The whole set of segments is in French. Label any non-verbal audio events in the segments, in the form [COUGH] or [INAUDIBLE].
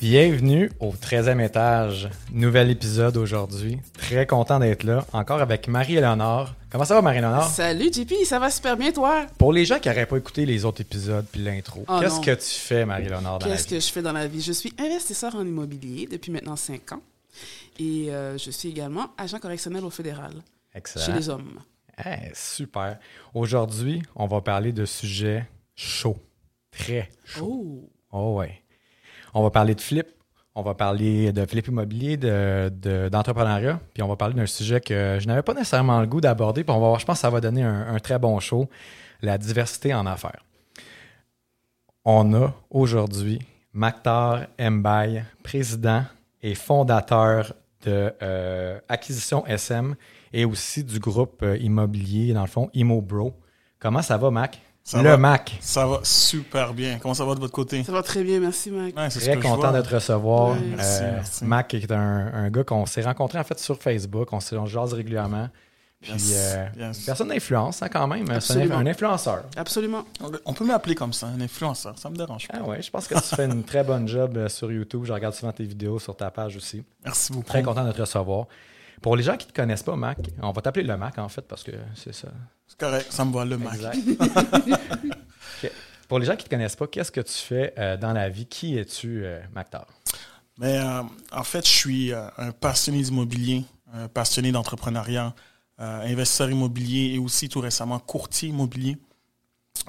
Bienvenue au 13e étage. Nouvel épisode aujourd'hui. Très content d'être là. Encore avec Marie-Éléonore. Comment ça va, Marie-Éléonore? Salut JP, ça va super bien toi? Pour les gens qui n'auraient pas écouté les autres épisodes puis l'intro, Oh qu'est-ce que tu fais, Marie-Éléonore, dans Qu'est-ce que je fais dans la vie? Je suis investisseur en immobilier depuis maintenant 5 ans et euh, je suis également agent correctionnel au fédéral Excellent. chez les hommes. Eh, super. Aujourd'hui, on va parler de sujets chauds. Très chauds. Oh! Oh ouais. On va parler de flip, on va parler de flip immobilier, de, de- d'entrepreneuriat, puis on va parler d'un sujet que je n'avais pas nécessairement le goût d'aborder, puis on va voir, je pense que ça va donner un, très bon show, la diversité en affaires. On a aujourd'hui Maktar Mbaye, président et fondateur de euh, Acquisition SM et aussi du groupe euh, immobilier, dans le fond, ImoBro. Comment ça va, Mac? Ça le va. Mac. Ça va super bien. Comment ça va de votre côté? Ça va très bien, merci Mac. Ouais, c'est ce Très content de te recevoir. Ouais. Euh, merci. Mac est un, un gars qu'on s'est rencontré en fait sur Facebook. On se jase régulièrement. Puis Yes, euh, yes. personne d'influence hein, quand même. C'est un, Absolument. un influenceur. Absolument. On peut m'appeler comme ça, un influenceur. Ça me dérange pas. Ah ouais, je pense que tu fais une très bonne job euh, sur YouTube. Je regarde souvent tes vidéos sur ta page aussi. Merci beaucoup. Très content de te recevoir. Pour les gens qui ne te connaissent pas, Mac, on va t'appeler le Mac en fait parce que c'est ça. C'est correct, ça me va le Mac. Exact. [LAUGHS] Pour les gens qui ne te connaissent pas, qu'est-ce que tu fais euh, dans la vie? Qui es-tu, euh, Mactar? Mais euh, en fait, je suis euh, un passionné d'immobilier, un passionné d'entrepreneuriat, investisseur immobilier et aussi tout récemment courtier immobilier.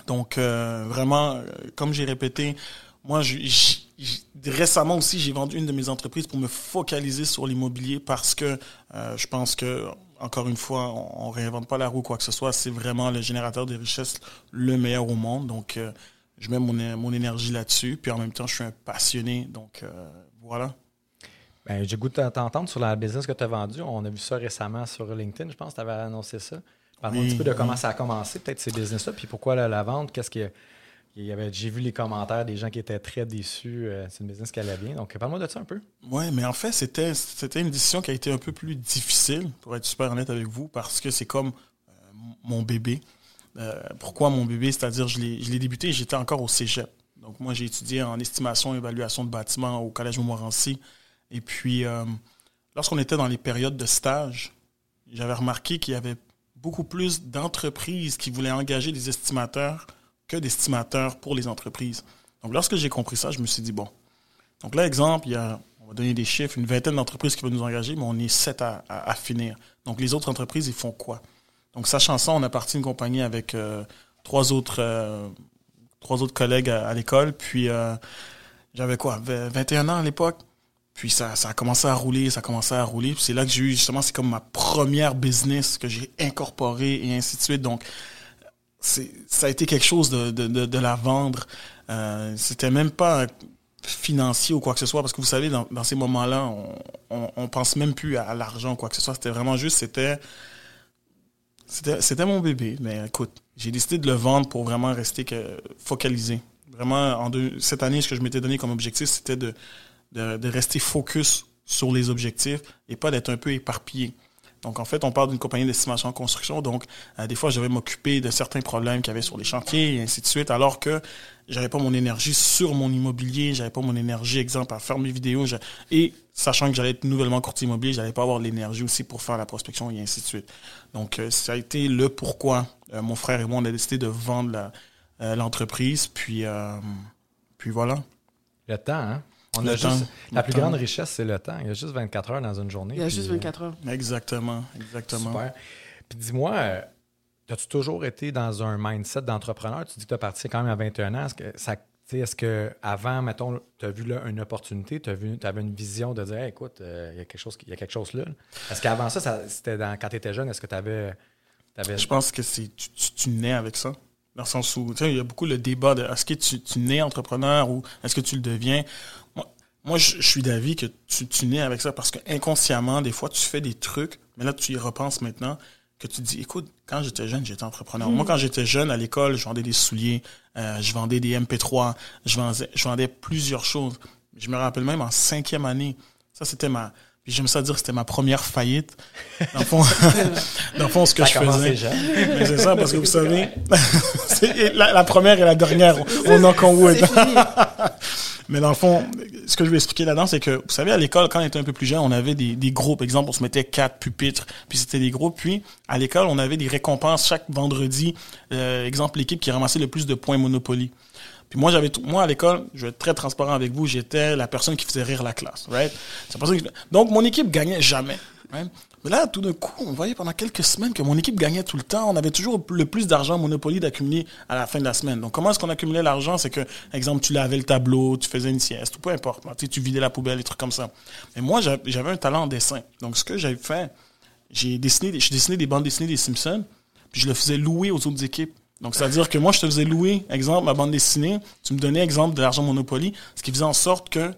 Donc vraiment, comme j'ai répété, moi, je- j- j- récemment aussi, j'ai vendu une de mes entreprises pour me focaliser sur l'immobilier parce que euh, je pense que, encore une fois, on, on réinvente pas la roue, quoi que ce soit. C'est vraiment le générateur de richesses le meilleur au monde. Donc, euh, je mets mon, mon énergie là-dessus. Puis en même temps, je suis un passionné. Donc, euh, voilà. Ben, j'ai goût de t'entendre sur la business que tu as vendue. On a vu ça récemment sur LinkedIn, je pense que tu avais annoncé ça. Parle-moi un petit peu de oui. comment ça a commencé, peut-être ces business-là, puis pourquoi la, la vente, qu'est-ce que. J'ai vu les commentaires des gens qui étaient très déçus. euh, c'est une business qui allait bien. Donc, parle-moi de ça un peu. Ouais, mais en fait, c'était une décision qui a été un peu plus difficile, pour être super honnête avec vous, parce que c'est comme euh, mon bébé. Euh, pourquoi mon bébé? C'est-à-dire, je l'ai je l'ai débuté, j'étais encore au cégep. Donc, moi, j'ai étudié en estimation et évaluation de bâtiments au Collège Montmorency. Et puis, lorsqu'on était dans les périodes de stage, j'avais remarqué qu'il y avait beaucoup plus d'entreprises qui voulaient engager des estimateurs que d'estimateurs pour les entreprises. Donc, lorsque j'ai compris ça, je me suis dit, bon, donc là, exemple, il y a, on va donner des chiffres, une vingtaine d'entreprises qui veulent nous engager, mais on est sept à, finir. Donc les autres entreprises, ils font quoi? Donc sachant ça, on a parti une compagnie avec euh, trois autres euh, trois autres collègues à, l'école. Puis euh, j'avais quoi? v- 21 ans à l'époque. Puis ça, ça a commencé à rouler, ça a commencé à rouler. Puis c'est là que j'ai eu justement, c'est comme ma première business que j'ai incorporée et ainsi de suite. Donc ça a été quelque chose de, de, de, la vendre. Euh, c'était même pas financier ou quoi que ce soit, parce que vous savez, dans, ces moments-là, on, on, pense même plus à, l'argent ou quoi que ce soit. C'était vraiment juste, c'était, c'était, mon bébé. Mais écoute, j'ai décidé de le vendre pour vraiment rester focalisé. Vraiment, cette année, ce que je m'étais donné comme objectif, c'était de, de rester focus sur les objectifs et pas d'être un peu éparpillé. Donc, en fait, on parle d'une compagnie d'estimation en construction. Donc, euh, des fois, je vais m'occuper de certains problèmes qu'il y avait sur les chantiers et ainsi de suite, alors que j'avais pas mon énergie sur mon immobilier, j'avais pas mon énergie, exemple, à faire mes vidéos. et sachant que j'allais être nouvellement courtier immobilier, j'allais pas avoir l'énergie aussi pour faire la prospection et ainsi de suite. Donc, euh, ça a été le pourquoi euh, mon frère et moi, on a décidé de vendre l'entreprise. Puis, puis voilà. Le temps, hein? On Le a temps. juste, la Le plus temps. grande richesse, c'est le temps. Il y a juste 24 heures dans une journée. Il y a puis, juste euh, 24 heures. Exactement, exactement. Super. Puis dis-moi, euh, as-tu toujours été dans un mindset d'entrepreneur? Tu dis que tu as parti quand même à 21 ans. Est-ce que ça. Est-ce que avant, mettons, tu as vu là une opportunité, tu avais une vision de dire Hey, écoute, euh, il y a quelque chose, il y a quelque chose là? Est-ce qu'avant ça, ça c'était dans, quand tu étais jeune, est-ce que tu avais, Je pense que c'est tu, tu, tu nais avec ça. Dans le sens où, tu sais, il y a beaucoup le débat de est-ce que tu, tu nais entrepreneur ou est-ce que tu le deviens? Moi, moi, je, je suis d'avis que tu, tu nais avec ça parce que inconsciemment, des fois, tu fais des trucs, mais là, tu y repenses maintenant, que tu te dis, écoute, quand j'étais jeune, j'étais entrepreneur. Moi, quand j'étais jeune, à l'école, je vendais des souliers, euh, je vendais des MP3, je vendais, je vendais plusieurs choses. Je me rappelle même en cinquième année, ça, c'était ma... Puis j'aime ça dire que c'était ma première faillite. Dans le fond, [LAUGHS] dans le fond ce que Ça je faisais. Mais c'est ça, parce que vous savez, [LAUGHS] la, la première et la dernière, on knock on wood. [LAUGHS] Mais dans le fond, ce que je vais expliquer là-dedans, c'est que, vous savez, à l'école, quand on était un peu plus jeune, on avait des, des groupes. Exemple, on se mettait quatre pupitres, puis c'était des groupes. Puis, à l'école, on avait des récompenses chaque vendredi. Euh, exemple, l'équipe qui ramassait le plus de points Monopoly. Puis moi, j'avais tout- moi, à l'école, je vais être très transparent avec vous, j'étais la personne qui faisait rire la classe, right? Donc, mon équipe gagnait jamais? Mais là, tout d'un coup, on voyait pendant quelques semaines que mon équipe gagnait tout le temps. On avait toujours le plus d'argent Monopoly d'accumuler à la fin de la semaine. Donc, comment est-ce qu'on accumulait l'argent? C'est que, exemple, tu lavais le tableau, tu faisais une sieste, ou peu importe. Tu vidais la poubelle, des trucs comme ça. Mais moi, j'a- j'avais un talent en dessin. Donc, ce que j'avais fait, j'ai dessiné, des- je dessinais des bandes dessinées des Simpsons, puis je le faisais louer aux autres équipes. Donc, c'est-à-dire que moi, je te faisais louer, exemple, ma bande dessinée, tu me donnais, exemple, de l'argent Monopoly, ce qui faisait en sorte que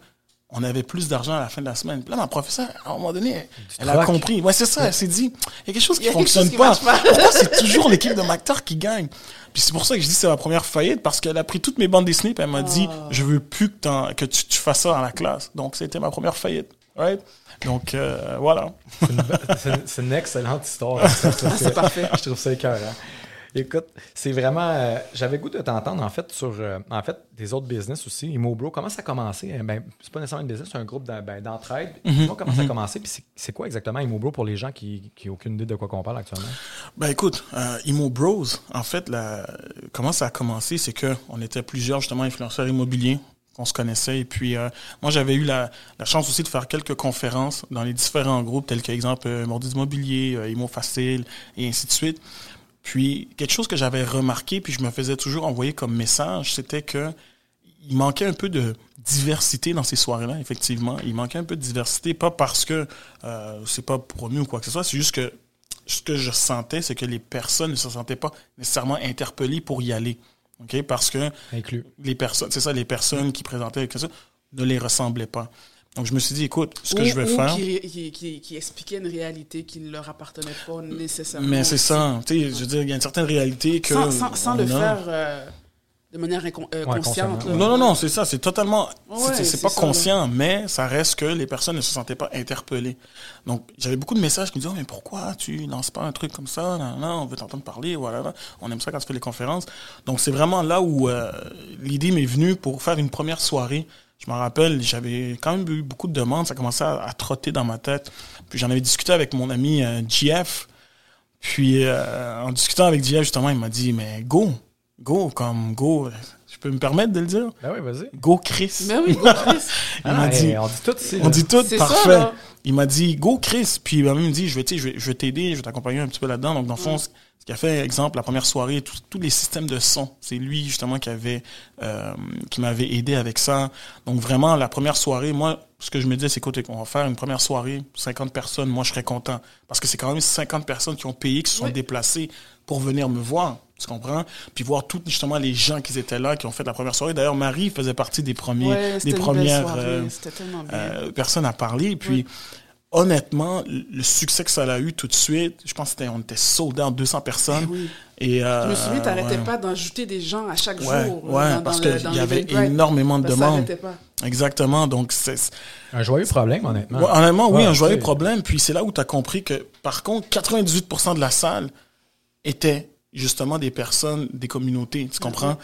on avait plus d'argent à la fin de la semaine. Puis là, ma professeure, à un moment donné, elle, elle a compris. Ouais, c'est ça, elle s'est dit, il y a quelque chose qui fonctionne chose qui pas. Pourquoi c'est toujours l'équipe de Mactar qui gagne? Puis c'est pour ça que je dis que c'est ma première faillite, parce qu'elle a pris toutes mes bandes dessinées, puis elle m'a dit, je veux plus que, tu, tu fasses ça dans la classe. Donc, c'était ma première faillite. Right? Donc, euh, voilà. C'est une, une excellente histoire. Ah, c'est parfait. Je trouve ça écœurant. Écoute, c'est vraiment. euh, J'avais goût de t'entendre, en fait, sur euh, en fait, des autres business aussi. Immobro, comment ça a commencé? Euh, Ben, c'est pas nécessairement une business, c'est un groupe ben, d'entraide. Dis-moi comment ça a commencé, puis c'est- quoi exactement Immobro pour les gens qui n'ont aucune idée de quoi qu'on parle actuellement? Ben écoute, euh, en fait, la, comment ça a commencé, c'est que on était plusieurs justement influenceurs immobiliers qu'on se connaissait. Et puis euh, moi, j'avais eu la, la chance aussi de faire quelques conférences dans les différents groupes, tels qu'exemple euh, Mordi Immobilier, euh, Imo Facile, et ainsi de suite. Puis quelque chose que j'avais remarqué, puis je me faisais toujours envoyer comme message, c'était que il manquait un peu de diversité dans ces soirées-là, effectivement. Il manquait un peu de diversité, pas parce que euh, c'est pas promu ou quoi que ce soit, c'est juste que ce que je sentais, c'est que les personnes ne se sentaient pas nécessairement interpellées pour y aller. OK? Parce que Inclus. les personnes, c'est ça, les personnes qui présentaient ça, ne les ressemblaient pas. Donc, je me suis dit, écoute, ce que Ou- je vais ou faire. Qui, qui, qui, qui expliquait une réalité qui ne leur appartenait pas nécessairement. Mais c'est ça. Tu sais, je veux dire, il y a une certaine réalité que. Sans, sans, sans on le a. faire euh, de manière incon- euh, Ouais, consciente. là. Non, non, non, c'est ça. C'est totalement. Ouais, c'est- pas ça, conscient, mais ça reste que les personnes ne se sentaient pas interpellées. Donc, j'avais beaucoup de messages qui me disaient, oh, mais pourquoi tu lances pas un truc comme ça? On veut t'entendre parler, voilà. On aime ça quand tu fais les conférences. Donc, c'est vraiment là où euh, l'idée m'est venue pour faire une première soirée. Je me rappelle, j'avais quand même eu beaucoup de demandes. Ça commençait à, à trotter dans ma tête. Puis, j'en avais discuté avec mon ami euh, GF. Puis, euh, en discutant avec GF, justement, il m'a dit, mais go, go, comme go. Je peux me permettre de le dire? Ben oui, vas-y. Go Chris. Mais oui, go, Chris. [LAUGHS] Il m'a Ah, dit, on dit tout ici. on là. dit tout, C'est ça, parfait. il m'a dit, go Chris. Puis il m'a même dit, je vais, tu sais, je vais, je vais t'aider, je vais t'accompagner un petit peu là-dedans. Donc, dans le fond, ce ce qui a fait, exemple, la première soirée, tous les systèmes de son, c'est lui, justement, qui avait, euh, qui m'avait aidé avec ça. Donc, vraiment, la première soirée, moi, ce que je me disais, c'est écoute, on va faire une première soirée, 50 personnes, moi, je serais content. Parce que c'est quand même 50 personnes qui ont payé, qui se sont Oui. déplacées pour venir me voir. Tu comprends? Puis voir tous, justement, les gens qui étaient là, qui ont fait la première soirée. D'ailleurs, Marie faisait partie des premiers, Ouais, des premières, soirée, euh, euh, personne à parler. Puis, honnêtement, le succès que ça a eu tout de suite, je pense qu'on était soldés en 200 personnes. Eh oui. Et, euh, Je me souviens, t'arrêtais ouais. pas d'ajouter des gens à chaque Ouais, jour. dans parce qu'il y avait énormément de demandes. Exactement. Donc, c'est, Un joyeux problème, honnêtement. Ouais, honnêtement, oui, un joyeux tu problème. Puis c'est là où tu as compris que, par contre, 98% de la salle était justement des personnes, des communautés. Tu comprends?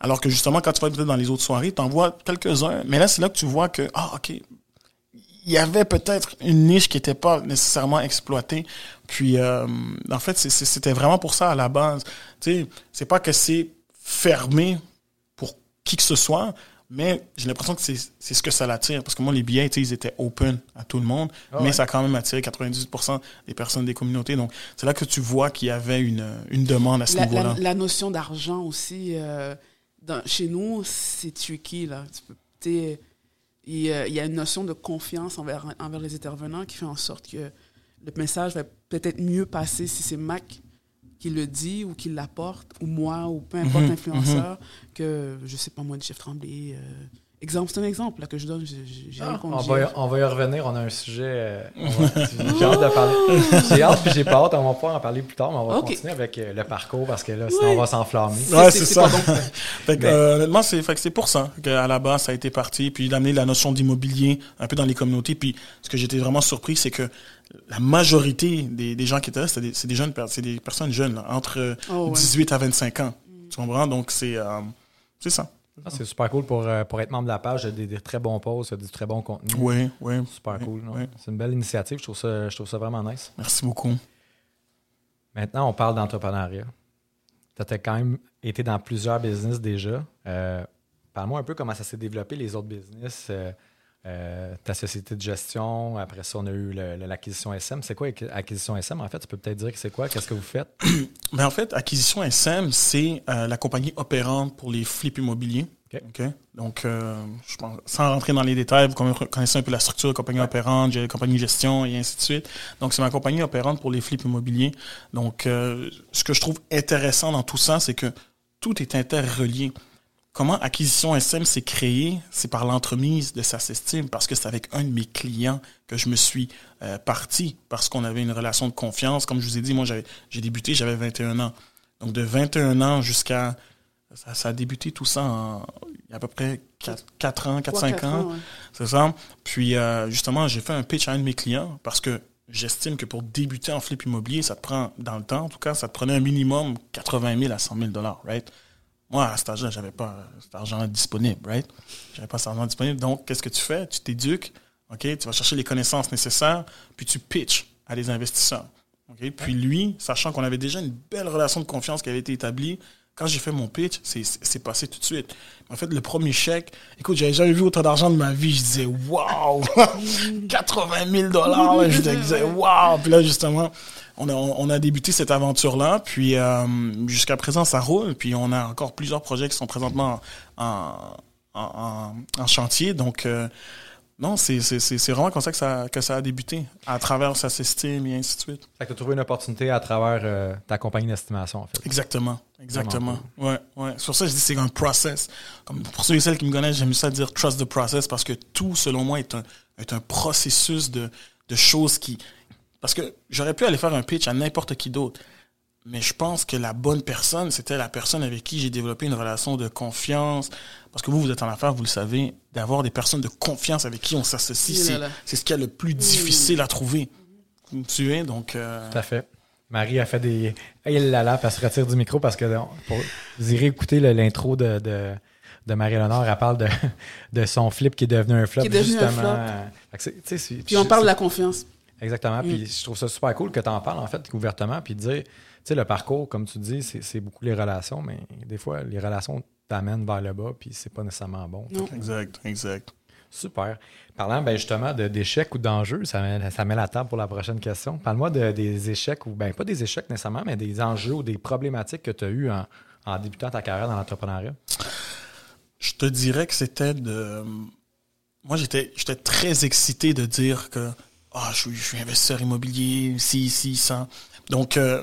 Alors que justement, quand tu vas peut-être dans les autres soirées, tu en vois quelques-uns. Mais là, c'est là que tu vois que, ah, OK, il y avait peut-être une niche qui n'était pas nécessairement exploitée. Puis, euh, en fait, c'était vraiment pour ça à la base. Tu sais, c'est pas que c'est fermé pour qui que ce soit, mais j'ai l'impression que c'est ce que ça l'attire. Parce que moi, les billets, tu sais, ils étaient open à tout le monde, Ah mais ouais. ça a quand même attiré 98% des personnes des communautés. Donc, c'est là que tu vois qu'il y avait une, une demande à ce niveau-là. la- la notion d'argent aussi, euh, dans- chez nous, c'est tricky. Là. Tu peux- Il y, a, il y a une notion de confiance envers, envers les intervenants qui fait en sorte que le message va peut-être mieux passer si c'est Mac qui le dit ou qui l'apporte, ou moi, ou peu importe Mhm, l'influenceur, que, je sais pas moi, du chef Tremblay, euh, Exemple, c'est un exemple là, que je donne. J'ai Ah, on, va, y- on va y revenir. On a un sujet. euh, va- [LAUGHS] j'ai hâte de parler. J'ai hâte puis j'ai pas hâte. On va pouvoir en parler plus tard, mais on va continuer avec euh, le parcours parce que là, sinon, on va s'enflammer. Ouais, c'est- ça. pas bon. [LAUGHS] Fait que, Mais- euh, honnêtement, c'est pour ça qu'à la base, ça a été parti, puis d'amener la notion d'immobilier un peu dans les communautés. Puis ce que j'étais vraiment surpris, c'est que la majorité des, des gens qui étaient là, c'est des, jeunes, c'est des personnes jeunes, là, entre euh, Oh, ouais. 18 à 25 ans. Tu comprends? Donc, c'est euh, c'est ça. Ah, c'est super cool pour, euh, pour être membre de la page. Il y a des, des très bons posts, il y a du très bon contenu. Oui, oui. Super cool. oui. C'est une belle initiative. Je trouve ça, je trouve ça vraiment nice. Merci beaucoup. Maintenant, on parle d'entrepreneuriat. Tu as quand même été dans plusieurs business déjà. Euh, Parle-moi un peu comment ça s'est développé, les autres business. euh, euh, ta société de gestion, après ça, on a eu l'acquisition SM. C'est quoi l'acquisition SM? En fait, tu peux peut-être dire que c'est quoi? Qu'est-ce que vous faites? Mais [CLEARS THROAT] en fait, Acquisition SM, c'est euh, la compagnie opérante pour les flips immobiliers. Donc, euh, je pense, sans rentrer dans les détails, vous conna- connaissez un peu la structure de compagnie opérante, j'ai la compagnie de gestion et ainsi de suite. Donc, c'est ma compagnie opérante pour les flips immobiliers. Donc, ce que je trouve intéressant dans tout ça, c'est que tout est interrelié. Comment Acquisition SM s'est créé, c'est par l'entremise de SACESTIM, parce que c'est avec un de mes clients que je me suis euh, parti, parce qu'on avait une relation de confiance. Comme je vous ai dit, moi, j'ai débuté, j'avais 21 ans. Donc, de 21 ans jusqu'à... Ça, ça a débuté tout ça en, il y a à peu près 4, ans, 4-5 Trois, quatre ans. ouais. C'est ça. Puis, euh, justement, j'ai fait un pitch à un de mes clients parce que j'estime que pour débuter en flip immobilier, ça te prend, dans le temps, en tout cas, ça te prenait un minimum 80 000 à 100 000 dollars, right? Moi, à cet âge-là, j'avais pas euh, cet argent disponible, right? J'avais pas cet argent disponible. Donc, qu'est-ce que tu fais? Tu t'éduques, OK? Tu vas chercher les connaissances nécessaires, puis tu pitches à des investisseurs. Puis lui, sachant qu'on avait déjà une belle relation de confiance qui avait été établie, quand j'ai fait mon pitch, c'est passé tout de suite. En fait, le premier chèque, écoute, j'avais jamais vu autant d'argent de ma vie. Je disais, waouh! 80 000 dollars! Je disais, waouh! Puis là, justement, on a, on a débuté cette aventure-là. Puis euh, jusqu'à présent, ça roule. Puis on a encore plusieurs projets qui sont présentement en, en, en- en chantier. Donc, euh, non, c'est vraiment comme ça que, ça que ça a débuté, à travers sa système et ainsi de suite. Fait que tu as trouvé une opportunité à travers euh, ta compagnie d'estimation, en fait. Exactement, exactement. Ouais, ouais. Sur ça, je dis c'est un process. Comme pour ceux et celles qui me connaissent, j'aime ça dire trust the process parce que tout, selon moi, est un, est un processus de, de choses qui. Parce que j'aurais pu aller faire un pitch à n'importe qui d'autre. Mais je pense que la bonne personne, c'était la personne avec qui j'ai développé une relation de confiance. Parce que vous, vous êtes en affaires, vous le savez, d'avoir des personnes de confiance avec qui on s'associe, Oui, c'est ce qu'il y a le plus difficile à trouver. Vous me suivez? Donc, euh, Tout à fait. Marie a fait des. Hey là là, puis elle se retire du micro parce que pour- vous irez écouter l'intro de, de, de Marie-Léonore. Elle parle de, de son flip qui est devenu un flop. Qui est devenu un justement. flop. Sais, c'est- Puis on parle de la confiance. Exactement. Mm. Puis je trouve ça super cool que tu en parles, en fait, ouvertement. Puis de dire, tu sais, le parcours, comme tu dis, c'est c'est beaucoup les relations, mais des fois, les relations t'amènent vers le bas, puis c'est pas nécessairement bon. Non. exact, exact. Super. Parlant ben, justement de- d'échecs ou d'enjeux, ça met, ça met la table pour la prochaine question. Parle-moi de- des échecs, ou ben pas des échecs nécessairement, mais des enjeux ou des problématiques que tu as eues en, en débutant ta carrière dans l'entrepreneuriat. Je te dirais que c'était de. Moi, j'étais, j'étais très excité de dire que ah, je, suis, je suis investisseur immobilier, si, si, ça. Donc, euh,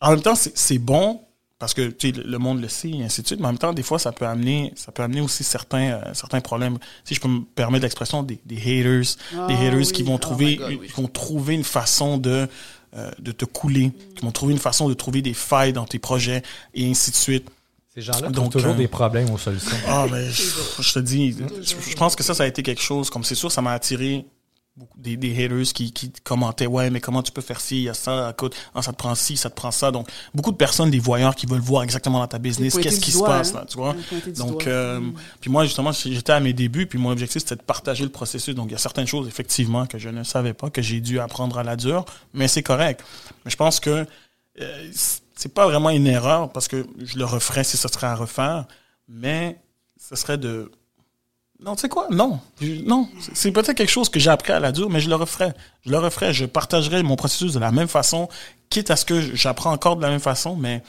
en même temps, c'est, c'est bon parce que tu sais, le monde le sait et ainsi de suite. Mais en même temps, des fois, ça peut amener, ça peut amener aussi certains, euh, certains problèmes. Si je peux me permettre l'expression des, des haters, Ah, des haters oui. qui vont Oh trouver, God, oui. qui vont trouver une façon de euh, de te couler, qui vont trouver une façon de trouver des failles dans tes projets et ainsi de suite. Ces gens-là Donc, toujours euh, des problèmes aux solutions. Ah, [LAUGHS] mais je, je te dis, je, je pense que ça, ça a été quelque chose, comme c'est sûr, ça m'a attiré beaucoup des, des haters qui, qui commentaient, ouais, mais comment tu peux faire ci, il y a ça, écoute, ah, ça te prend ci, ça te prend ça. Donc, beaucoup de personnes, des voyeurs qui veulent voir exactement dans ta business, qu'est-ce qui se doigt, passe hein. là, tu vois. Donc, euh, Mm. puis moi, justement, j'étais à mes débuts, puis mon objectif, c'était de partager le processus. Donc, il y a certaines choses, effectivement, que je ne savais pas, que j'ai dû apprendre à la dure, mais c'est correct. Mais je pense que euh, c'est pas vraiment une erreur, parce que je le referais si ce serait à refaire, mais ce serait de... Non, tu sais quoi? Non. Non. C'est- peut-être quelque chose que j'ai appris à la dure, mais je le referais. Je le referais. Je partagerais mon processus de la même façon, quitte à ce que j'apprends encore de la même façon, mais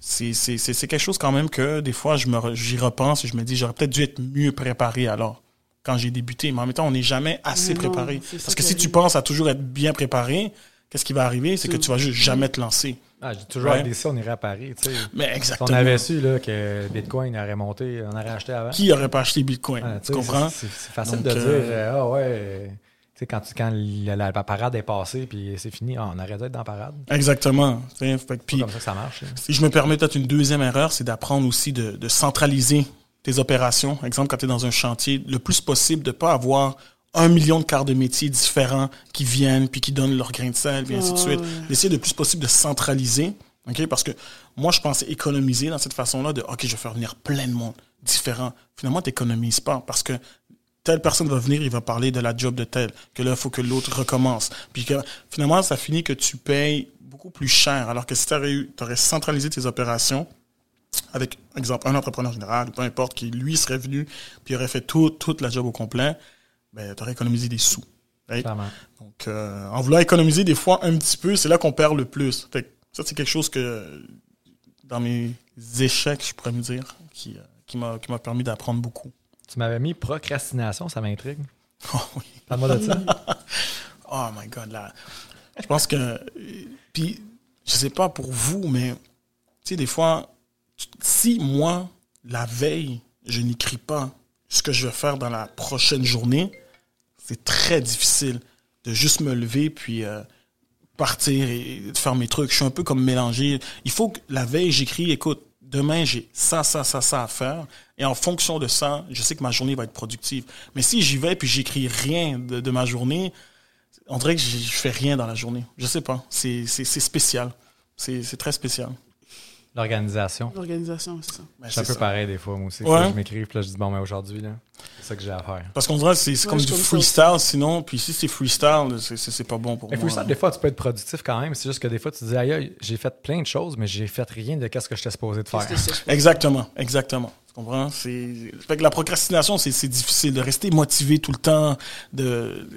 c'est c'est- c'est- c'est quelque chose quand même que des fois, je me re- j'y repense et je me dis, j'aurais peut-être dû être mieux préparé alors, quand j'ai débuté. Mais en même temps, on n'est jamais assez Non, préparé. Parce que si tu penses à toujours être bien préparé, qu'est-ce qui va arriver? C'est que tu vas juste jamais te lancer. Ah, j'ai toujours Ouais. des si on irait à Paris. tu sais. Mais Si exactement. on avait su là, que Bitcoin aurait monté, on aurait acheté avant. Qui aurait pas acheté Bitcoin? Ah, tu comprends? C'est facile Donc, de dire, euh, ah ouais, tu sais, quand, quand la, la parade est passée puis c'est fini, ah, on arrête d'être dans la parade. Exactement. Fait puis- comme ça que ça marche. là. Si je me permets peut-être une deuxième erreur, c'est d'apprendre aussi de, de centraliser tes opérations. Exemple, quand tu es dans un chantier, le plus possible de pas avoir un million de quarts de métier différents qui viennent puis qui donnent leur grain de sel, puis ainsi de Ah, suite. ouais. D'essayer le plus possible de centraliser. ok? Parce que moi, je pensais économiser dans cette façon-là de OK, je vais faire venir plein de monde différent. Finalement, tu n'économises pas parce que telle personne va venir, il va parler de la job de tel, que là, il faut que l'autre recommence. Puis que finalement, ça finit que tu payes beaucoup plus cher. Alors que si tu aurais centralisé tes opérations, avec, exemple, un entrepreneur général, ou peu importe, qui lui serait venu, puis aurait fait tout, toute la job au complet, ben, tu aurais économisé des sous. right? Donc, euh, en voulant économiser des fois un petit peu, c'est là qu'on perd le plus. Fait que ça, c'est quelque chose que, dans mes échecs, je pourrais me dire, qui, euh, qui m'a qui m'a permis d'apprendre beaucoup. Tu m'avais mis procrastination, ça m'intrigue. Oh, [LAUGHS] oui. Parle-moi de ça. [LAUGHS] Oh my God, là. Je pense que. Puis, je sais pas pour vous, mais, tu sais, des fois, si moi, la veille, je n'écris pas ce que je vais faire dans la prochaine journée, c'est très difficile de juste me lever puis euh, partir et faire mes trucs. Je suis un peu comme mélangé. Il faut que la veille, j'écris, écoute, demain, j'ai ça, ça, ça, ça à faire. Et en fonction de ça, je sais que ma journée va être productive. Mais si j'y vais puis j'écris rien de, ma journée, on dirait que je fais rien dans la journée. Je sais pas. C'est spécial. C'est très spécial. L'organisation. L'organisation, c'est ça. Ben, suis un c'est peu ça. pareil des fois, moi aussi. Ouais. Je m'écrive, puis là, je dis, bon, mais aujourd'hui, là, c'est ça que j'ai à faire. Parce qu'on dirait que c'est c'est Ouais, comme du ça freestyle, sinon. Puis si c'est freestyle, c'est- c'est c'est pas bon pour Mais moi. freestyle, des fois, tu peux être productif quand même. C'est juste que des fois, tu te dis, aïe, j'ai fait plein de choses, mais j'ai fait rien de ce que j'étais supposé de faire. Qu'est-ce c'est? Exactement, exactement. Tu comprends? C'est fait que la procrastination, c'est c'est difficile de rester motivé tout le temps. De,